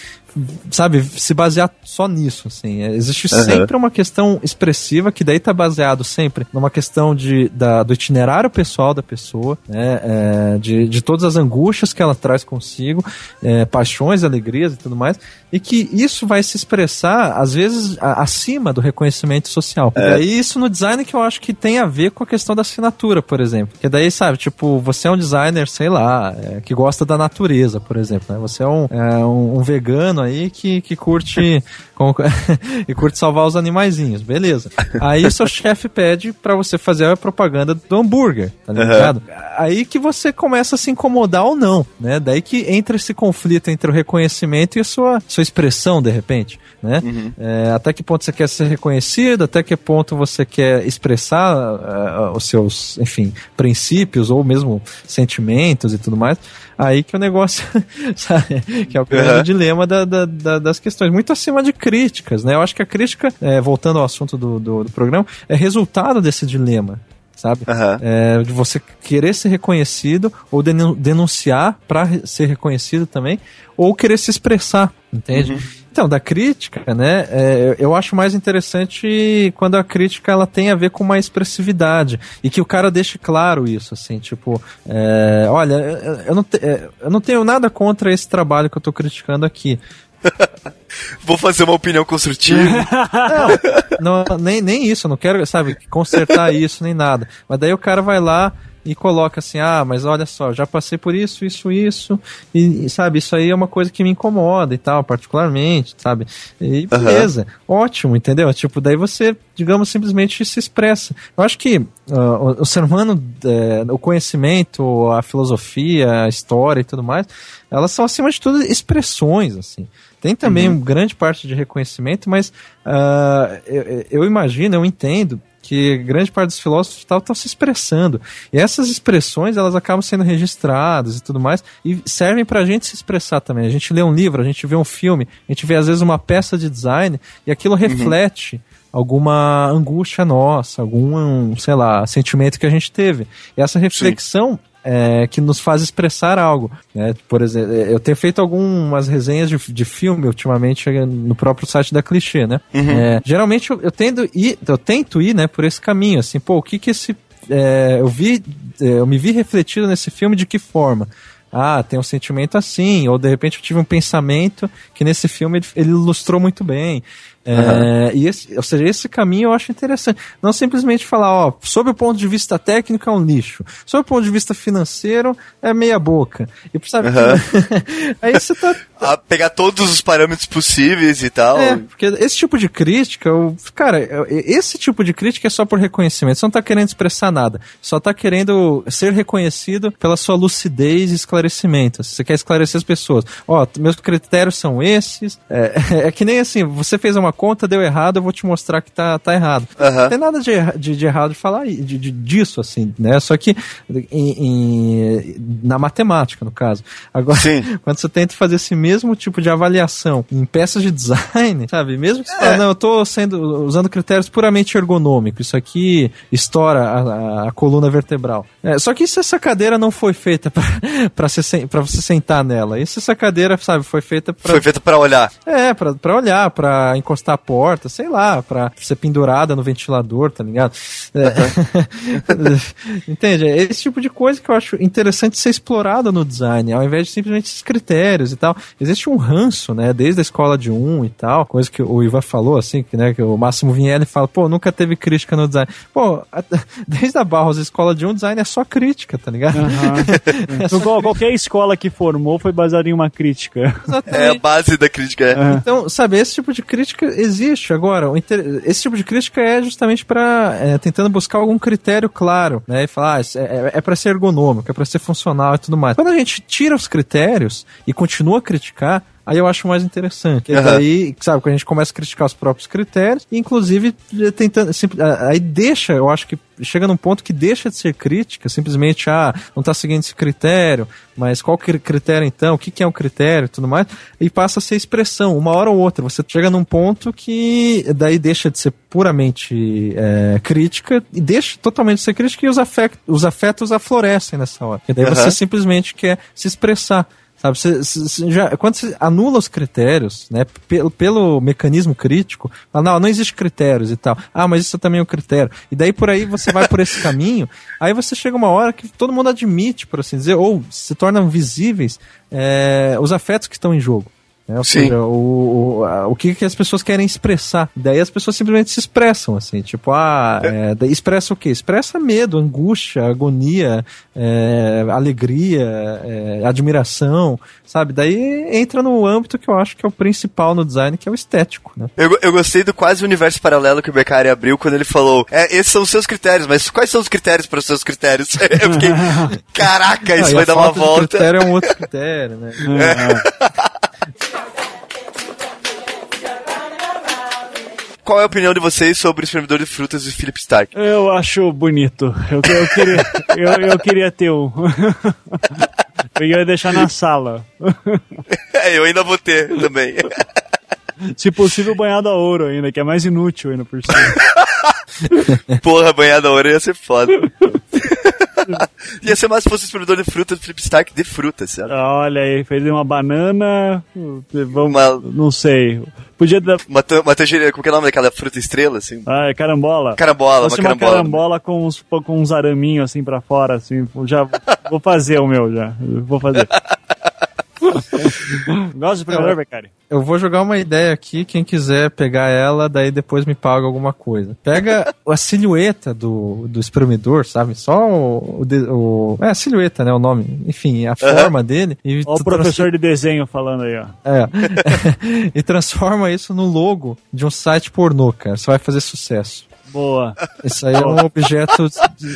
sabe, se basear só nisso, assim. É, existe uhum. sempre uma questão expressiva que daí tá baseado sempre numa questão de, da, do itinerário pessoal da pessoa, né, é, de, de todas as angústias que ela traz consigo, é, paixões, alegrias e tudo mais, e que isso vai se expressar, às vezes, a, acima do reconhecimento social. É. E daí isso no design que eu acho que tem a ver com a questão da assinatura, por exemplo. Que daí, sabe, tipo, você é um designer, sei lá, é, que gosta da natureza, por exemplo, né? Você é um, é um, um vegano aí que, que curte e curte salvar os animaizinhos, beleza. Aí seu chefe pede para você fazer a propaganda do hambúrguer, tá ligado? Uhum. Aí que você começa a se incomodar ou não, né? Daí que entra esse conflito entre o reconhecimento e a sua, sua expressão, de repente, né? Uhum. É, até que ponto você quer ser reconhecido, até que ponto você quer expressar uh, os seus, enfim, princípios ou mesmo sentimentos e tudo mais aí que o negócio, sabe, que é o grande uhum. dilema da, da, da, das questões, muito acima de críticas, né? Eu acho que a crítica, é, voltando ao assunto do, do, do programa, é resultado desse dilema, sabe? Uhum. É, de você querer ser reconhecido ou denunciar para ser reconhecido também, ou querer se expressar, entende? Uhum. Então, da crítica, né, é, eu acho mais interessante quando a crítica ela tem a ver com uma expressividade e que o cara deixe claro isso, assim, tipo, é, olha, eu não, te, é, eu não tenho nada contra esse trabalho que eu estou criticando aqui, Vou fazer uma opinião construtiva. não, não, nem, nem isso, eu não quero, sabe, consertar isso, nem nada. Mas daí o cara vai lá e coloca assim, ah, mas olha só, já passei por isso, isso, isso, e, sabe, isso aí é uma coisa que me incomoda e tal, particularmente, sabe? E beleza, uhum. ótimo, entendeu? Tipo, daí você, digamos, simplesmente se expressa. Eu acho que uh, o, o, ser humano, é, o conhecimento, a filosofia, a história e tudo mais, elas são, acima de tudo, expressões, assim. Tem também uhum. grande parte de reconhecimento, mas uh, eu, eu imagino, eu entendo que grande parte dos filósofos estão se expressando. E essas expressões, elas acabam sendo registradas e tudo mais, e servem para a gente se expressar também. A gente lê um livro, a gente vê um filme, a gente vê às vezes uma peça de design, e aquilo uhum. reflete uhum. alguma angústia nossa, algum, sei lá, sentimento que a gente teve. E essa reflexão Sim é, que nos faz expressar algo. Né? Por exemplo, eu tenho feito algumas resenhas de, de filme ultimamente no próprio site da Clichê, né? Uhum. É, geralmente eu, eu, tendo ir, eu tento ir né, por esse caminho, assim, pô, o que que esse... É, eu vi, é, eu me vi refletido nesse filme de que forma? ah, tem um sentimento assim, ou de repente eu tive um pensamento que nesse filme ele, ele ilustrou muito bem. É, e esse, ou seja, esse caminho eu acho interessante. Não simplesmente falar, ó, sob o ponto de vista técnico é um lixo, sob o ponto de vista financeiro é meia boca. E sabe, uhum. aí você tá. A pegar todos os parâmetros possíveis e tal. É, porque esse tipo de crítica, eu, cara, esse tipo de crítica é só por reconhecimento. Você não tá querendo expressar nada. Só tá querendo ser reconhecido pela sua lucidez e esclarecimento. Você quer esclarecer as pessoas. Ó, meus critérios são esses. É, é que nem assim, você fez uma conta, deu errado, eu vou te mostrar que tá, tá errado. Uhum. Não tem nada de, de, de errado de falar de, de, disso, assim, né? Só que em, em, na matemática, no caso. Agora, Sim. quando você tenta fazer esse mesmo tipo de avaliação em peças de design, sabe? Mesmo que você é. fala, não, eu tô sendo, usando critérios puramente ergonômicos, isso aqui estoura a, a, coluna vertebral. É, só que se essa cadeira não foi feita para você sentar nela, e se essa cadeira, sabe, foi feita para Foi feita para olhar. É, para olhar, para encostar encostar a porta, sei lá, pra ser pendurada no ventilador, tá ligado? É. Entende? É esse tipo de coisa que eu acho interessante ser explorada no design, ao invés de simplesmente esses critérios e tal. Existe um ranço, né, desde a escola de um e tal, coisa que o Ivan falou, assim, que, né, que o Máximo Vinelli fala, pô, nunca teve crítica no design. Pô, desde a Barros, a escola de um, design é só crítica, tá ligado? Uhum. é então, qualquer escola que formou foi baseada em uma crítica. Exatamente. É a base da crítica. É. Uhum. Então, sabe, esse tipo de crítica existe. Agora, esse tipo de crítica é justamente para é, tentando buscar algum critério claro, né? E falar, ah, é, é, é para ser ergonômico, é para ser funcional e tudo mais. Quando a gente tira os critérios e continua a criticar, Aí eu acho mais interessante. Uhum. Daí, sabe, quando a gente começa a criticar os próprios critérios, inclusive tentando. Aí deixa, eu acho que chega num ponto que deixa de ser crítica, simplesmente, ah, não está seguindo esse critério, mas qual que é critério então? O que, que é um critério e tudo mais? E passa a ser expressão, uma hora ou outra. Você chega num ponto que daí deixa de ser puramente é, crítica e deixa totalmente de ser crítica e os afetos, os afetos aflorescem nessa hora. E daí uhum. você simplesmente quer se expressar. Sabe, você, você já, quando você anula os critérios, né, pelo, pelo mecanismo crítico, fala, não, não existe critérios e tal. Ah, mas isso também é um critério. E daí por aí você vai por esse caminho, aí você chega uma hora que todo mundo admite, por assim dizer, ou se tornam visíveis é, os afetos que estão em jogo. Né? Ou Sim. seja, o, o, a, o que, que as pessoas querem expressar. Daí as pessoas simplesmente se expressam, assim, tipo, ah, é, é expressa o quê? Expressa medo, angústia, agonia, é, alegria, é, admiração, sabe? Daí entra no âmbito que eu acho que é o principal no design, que é o estético, né? Eu, eu gostei do quase universo paralelo que o Beccari abriu quando ele falou, é, esses são os seus critérios, mas quais são os critérios para os seus critérios? eu fiquei, caraca, isso Não, vai dar uma volta. critério é um outro critério, né? É. Qual é a opinião de vocês sobre o espremedor de frutas de Philip Stark? Eu acho bonito. Eu, eu queria, eu, eu queria ter um. eu ia deixar na sala. É, eu ainda vou ter também. Se possível, banhado a ouro ainda, que é mais inútil ainda por cima. Porra, banhado a ouro ia ser foda. Ia ser mais se fosse o espremedor de fruta do Flip Stark de fruta, certo? Olha aí, fez uma banana. Vamos, uma... Não sei. Podia dar. Uma, uma tangerina, como que é o nome daquela fruta estrela, assim? Ah, é carambola. Carambola, uma carambola. Uma carambola com uns, com uns araminhos assim pra fora, assim. Já vou fazer o meu já. Vou fazer. De Beccari? Eu vou jogar uma ideia aqui, quem quiser pegar ela, daí depois me paga alguma coisa. Pega a silhueta do, do espremedor, sabe? Só o, o, É, a silhueta, né? O nome. Enfim, a forma dele. E Olha o professor de desenho falando aí, ó. É. e transforma isso no logo de um site pornô, cara. Você vai fazer sucesso. Boa. Isso aí é um objeto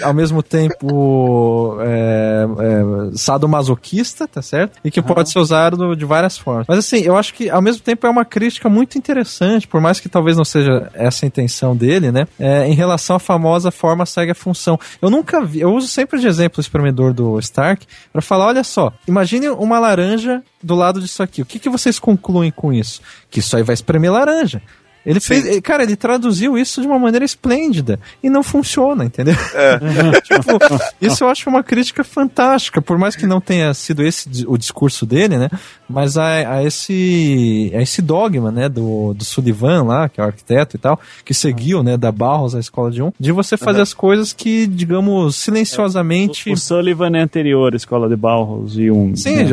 ao mesmo tempo é, é, sadomasoquista, tá certo? E que uhum. pode ser usado de várias formas. Mas assim, eu acho que ao mesmo tempo é uma crítica muito interessante, por mais que talvez não seja essa a intenção dele, né? É, em relação à famosa forma segue a função. Eu nunca vi, eu uso sempre de exemplo o espremedor do Stark para falar, olha só, imagine uma laranja do lado disso aqui. O que, que vocês concluem com isso? Que isso aí vai espremer laranja. Ele Sim. fez, cara, ele traduziu isso de uma maneira esplêndida e não funciona, entendeu? É. tipo, isso eu acho uma crítica fantástica, por mais que não tenha sido esse o discurso dele, né? Mas a, a esse a esse dogma, né, do, do Sullivan lá, que é o arquiteto e tal, que seguiu, né, da Barros à escola de um, de você fazer uhum. as coisas que, digamos, silenciosamente. É. O, o, Sullivan é anterior à escola de Barros e um. Sim, né?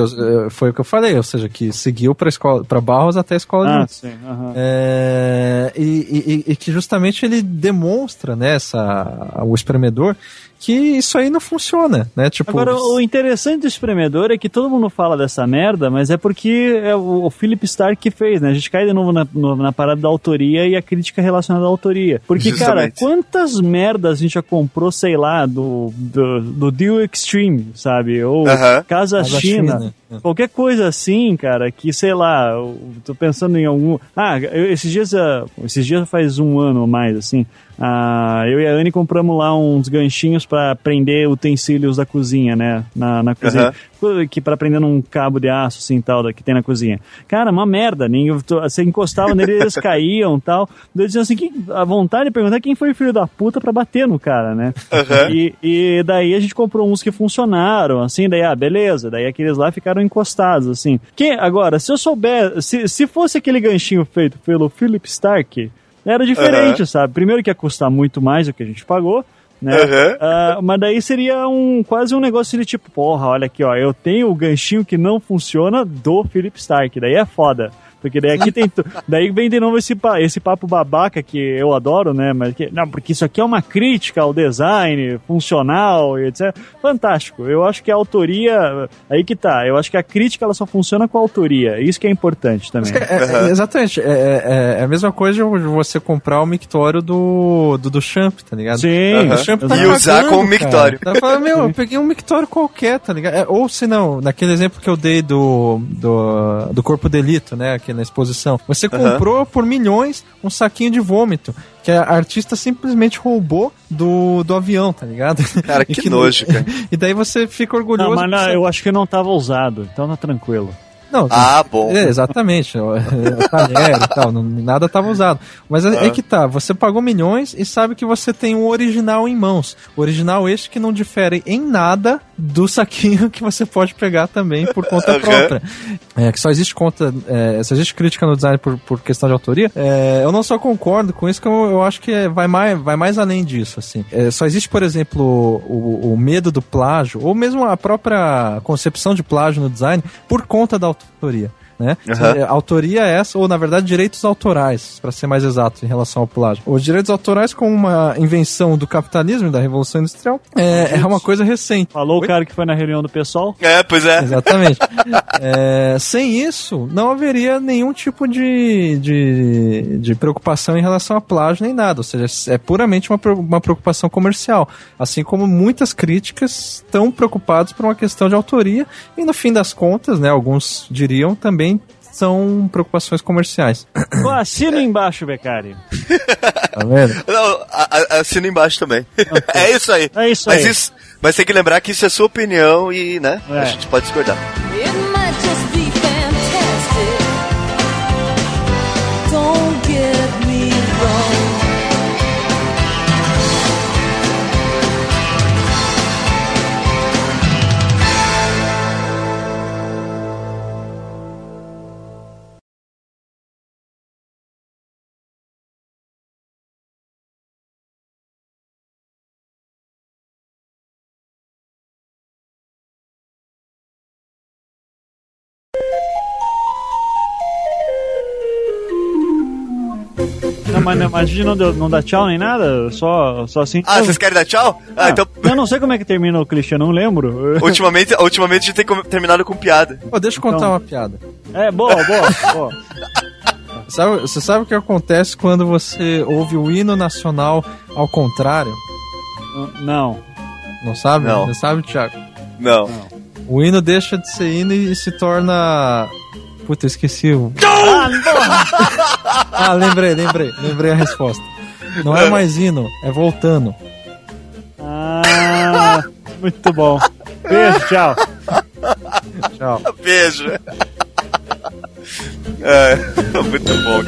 foi o que eu falei, ou seja, que seguiu para escola para Barros até a escola ah, de um. Sim. Uhum. É é, e, e, e, que justamente ele demonstra né, o espremedor que isso aí não funciona, né? Tipo, Agora, o interessante do espremedor é que todo mundo fala dessa merda, mas é porque é o, o Philip Stark que fez, né? A gente cai de novo na, no, na parada da autoria e a crítica relacionada à autoria. Porque, Justamente. cara, quantas merdas a gente já comprou, sei lá, do, do, do Deal Extreme, sabe? Ou uh -huh. Casa, Casa China. China. Qualquer coisa assim, cara, que, sei lá, eu tô pensando em algum... Ah, eu, esses dias, esses dias faz um ano ou mais, assim, ah, eu e a Anne compramos lá uns ganchinhos para prender utensílios da cozinha, né? Na, na cozinha. Uhum. Que para prender num cabo de aço, assim, tal, que tem na cozinha. Cara, uma merda. Nem, você encostava nele eles caíam tal. Eu dizia assim, que, a vontade de perguntar quem foi o filho da puta para bater no cara, né? Uhum. E, e daí a gente comprou uns que funcionaram, assim, daí, ah, beleza. Daí aqueles lá ficaram encostados, assim. Quem, agora, se eu souber, se, se fosse aquele ganchinho feito pelo Philip Stark, era diferente, uhum. sabe? Primeiro que ia custar muito mais do que a gente pagou, né? Uhum. Uh, mas daí seria um quase um negócio de tipo, porra, olha aqui, ó, eu tenho o ganchinho que não funciona do Philip Stark, daí é foda. Porque daí aqui tem. daí vem de novo esse, esse papo babaca que eu adoro, né? Mas que, não, porque isso aqui é uma crítica ao design funcional e etc. Fantástico. Eu acho que a autoria. Aí que tá. Eu acho que a crítica ela só funciona com a autoria. Isso que é importante também. É, é, exatamente. É, é, é, a mesma coisa de você comprar o mictório do, do, do Champ, tá ligado? Sim. Uhum. O Champ tá e usar como mictório. Tá falando, meu, eu peguei um mictório qualquer, tá ligado? É, ou se não, naquele exemplo que eu dei do, do, do corpo delito, né? Que na exposição. Você comprou uhum. por milhões um saquinho de vômito que a artista simplesmente roubou do, do avião, tá ligado? Cara, que, que nojo, cara. e daí você fica orgulhoso. Não, mas não, eu acho que não tava usado, então tá tranquilo. Não, ah, bom. É, exatamente. talher e tal, não, nada estava usado. Mas é, é, que tá, você pagou milhões e sabe que você tem um original em mãos. O original este que não difere em nada do saquinho que você pode pegar também por conta própria. É, que só existe conta, é, só existe crítica no design por, por questão de autoria. É, eu não só concordo com isso, que eu, eu acho que vai, mais, vai mais além disso, assim. É, só existe, por exemplo, o, o medo do plágio, ou mesmo a própria concepção de plágio no design, por conta da autoria autoria. Né? É, Autoria é essa, ou na verdade direitos autorais, para ser mais exato em relação ao plágio. Os direitos autorais, como uma invenção do capitalismo e da Revolução Industrial, é, é uma coisa recente. Falou Oi? o cara que foi na reunião do pessoal. É, pois é. Exatamente. É, sem isso, não haveria nenhum tipo de, de, de preocupação em relação a plágio nem nada. Ou seja, é puramente uma, uma preocupação comercial. Assim como muitas críticas estão preocupadas por uma questão de autoria. E no fim das contas, né, alguns diriam também são preocupações comerciais. Pô, assina embaixo, Becari. Tá vendo? Não, a- a- assina embaixo também. é isso aí. É isso mas aí. Isso, mas tem que lembrar que isso é sua opinião e, né, É. a gente pode discordar. Não, mas, a gente não, deu- não dá tchau nem nada? Só, só assim. Ah, vocês querem dar tchau? Ah, Ah, então. Eu não sei como é que termina o clichê, não lembro. Ultimamente, ultimamente a gente tem terminado com piada. Pô, deixa eu contar Então. uma piada. É, boa, boa, boa. Sabe, você sabe o que acontece quando você ouve o hino nacional ao contrário? Não. Não sabe? Não. Não sabe, Thiago? Não. O hino deixa de ser hino e se torna. Puta, eu esqueci o. Ah, porra! Ah, lembrei, lembrei, lembrei a resposta. Não é mais hino, é voltando. Ah, muito bom. Beijo, tchau. Tchau. Beijo. é, muito bom.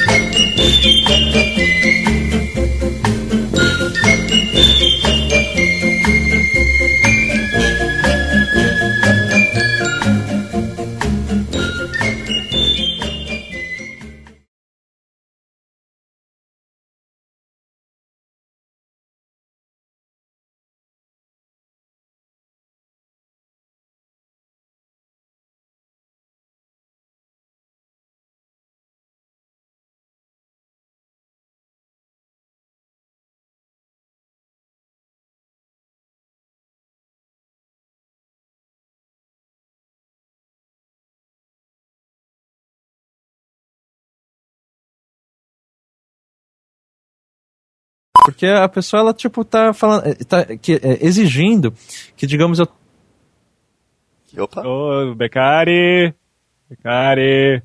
Porque a pessoa, ela, tipo, tá falando. eh, Tá, que, eh, exigindo que, digamos, eu. Opa. Ô, Becari. Becari.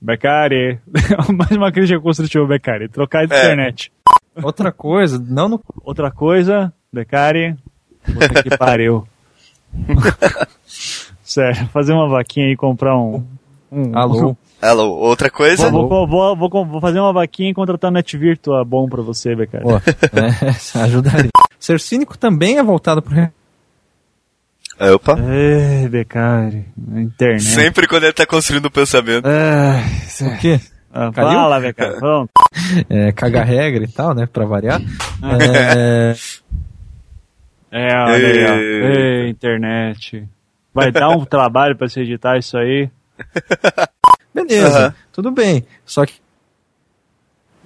Becari. Mais uma crítica construtiva, Becari. Trocar de É. internet. Outra coisa, não no. Outra coisa, Becari. Puta que pariu. Sério, fazer uma vaquinha e comprar um. um Alô? Hello, outra coisa? Vou, vou, vou, vou, vou- vou fazer uma vaquinha e contratar um NetVirtua bom pra você, Becari. Pô, né, ajudaria. Ser cínico também é voltado pro. É, Opa. Ei, Becari. Internet. Sempre quando ele tá construindo o pensamento. Ai, O quê? ah, Caiu? fala, Becari. Pronto. É, cagar regra e tal, né? Pra variar. É, É, olha aí, ó. Ei. Ei, internet. Vai dar um trabalho pra se editar isso aí. beleza, Aham. tudo bem. Só que.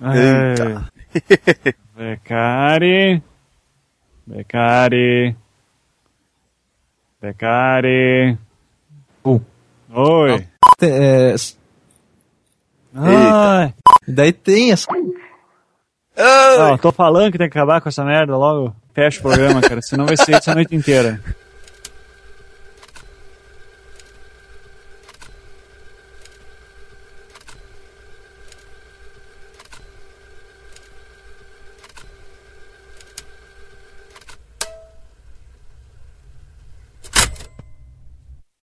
Eita. Ei. Becari. Becari. Becari. Uh. Oi. é, Ai. e daí tem essa. Ah, tô falando que tem que acabar com essa merda logo. Fecha o programa, cara, senão vai ser isso a noite inteira.